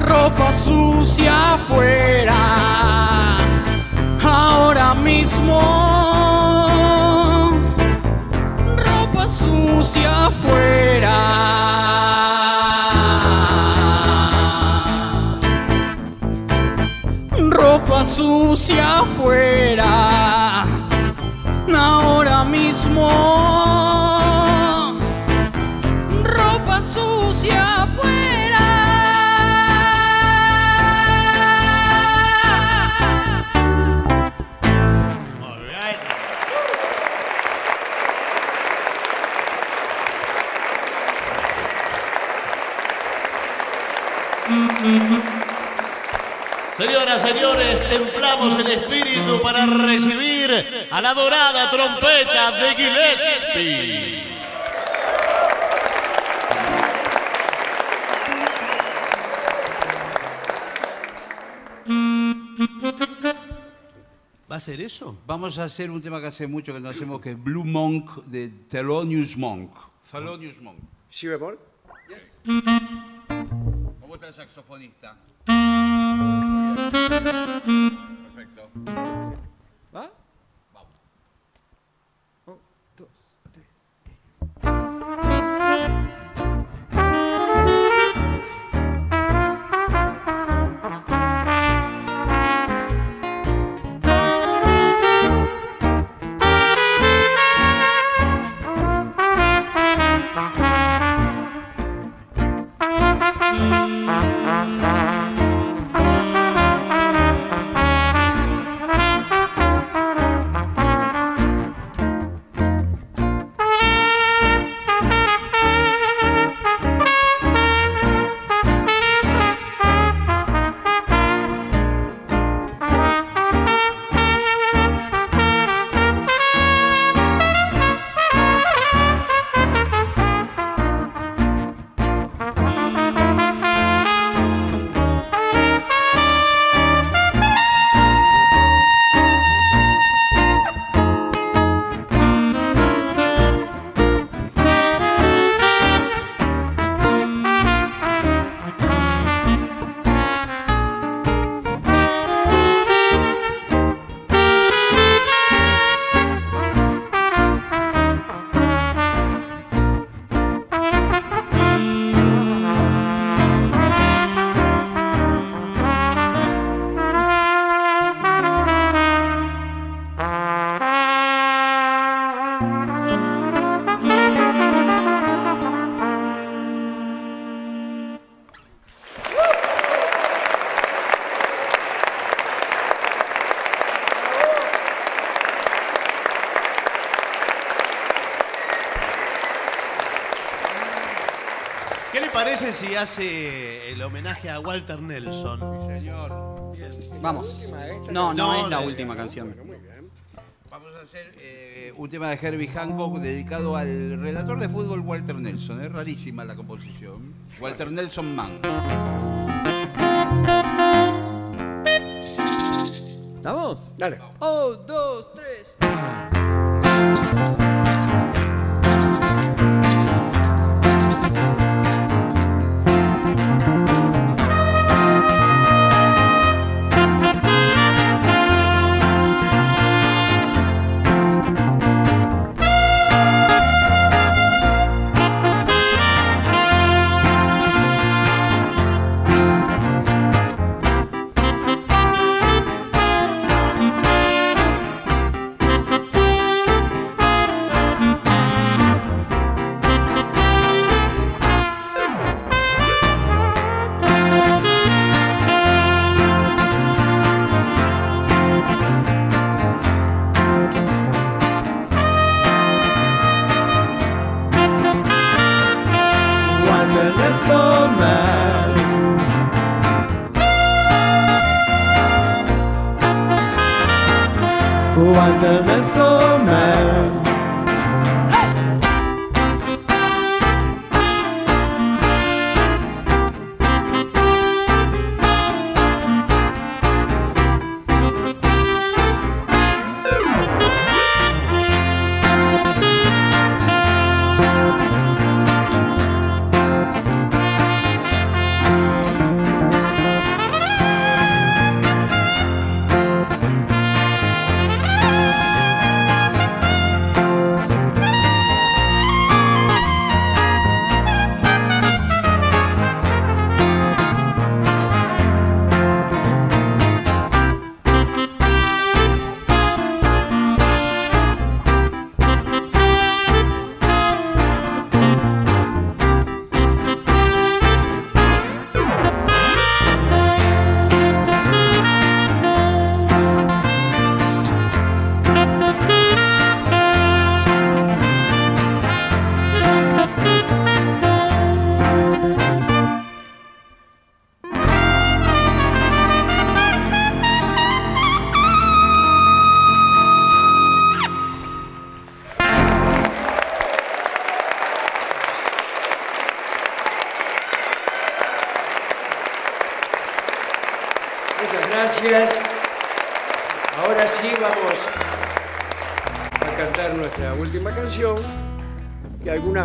Ropa sucia afuera. Ahora mismo. Ropa sucia afuera. Ropa sucia afuera. Señoras, señores, templamos el espíritu para recibir a la dorada trompeta de Gillespie. ¿Va a ser eso? Vamos a hacer un tema que hace mucho que no hacemos, que es Blue Monk de Thelonious Monk. Thelonious Monk. ¿Sí bemol? ¿Cómo está el saxofonista? Perfecto. ¿Va? Parece si hace el homenaje a Walter Nelson? Vamos. No, no, No, es la última canción. Vamos a hacer eh, un tema de Herbie Hancock dedicado al relator de fútbol Walter Nelson. Es rarísima la composición. Walter Nelson Man. ¿Estamos? Dale. Un, dos,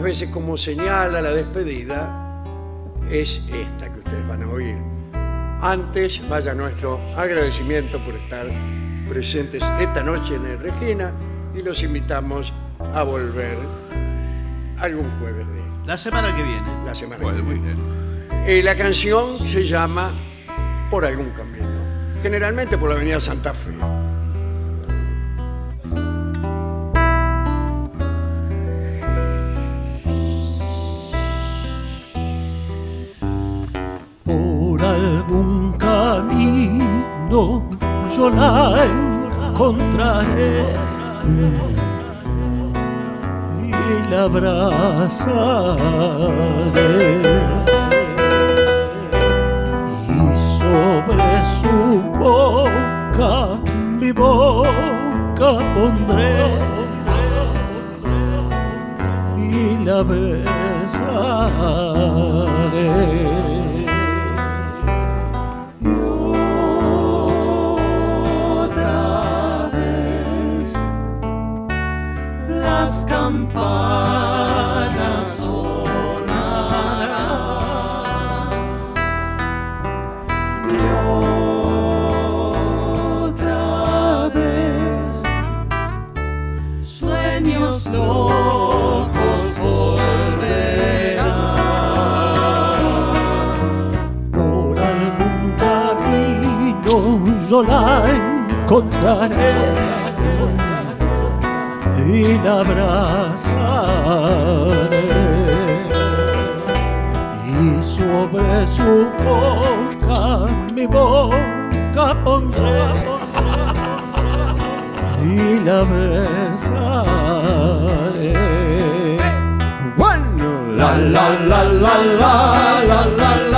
veces como señala la despedida es esta que ustedes van a oír. Antes vaya nuestro agradecimiento por estar presentes esta noche en el Regina y los invitamos a volver algún jueves de La semana que viene. la semana Bueno, que muy viene. bien. Eh, la canción se llama Por algún camino, generalmente por la avenida Santa Fe. Yo la encontraré y la abrazaré. Y sobre su boca mi boca pondré. Y la besaré. Campanas sonarán. Y otra vez sueños locos volverán. Por algún camino yo la encontraré la abrazaré. Y sobre su boca mi boca pondré y la besaré. Bueno, la la la la la la la la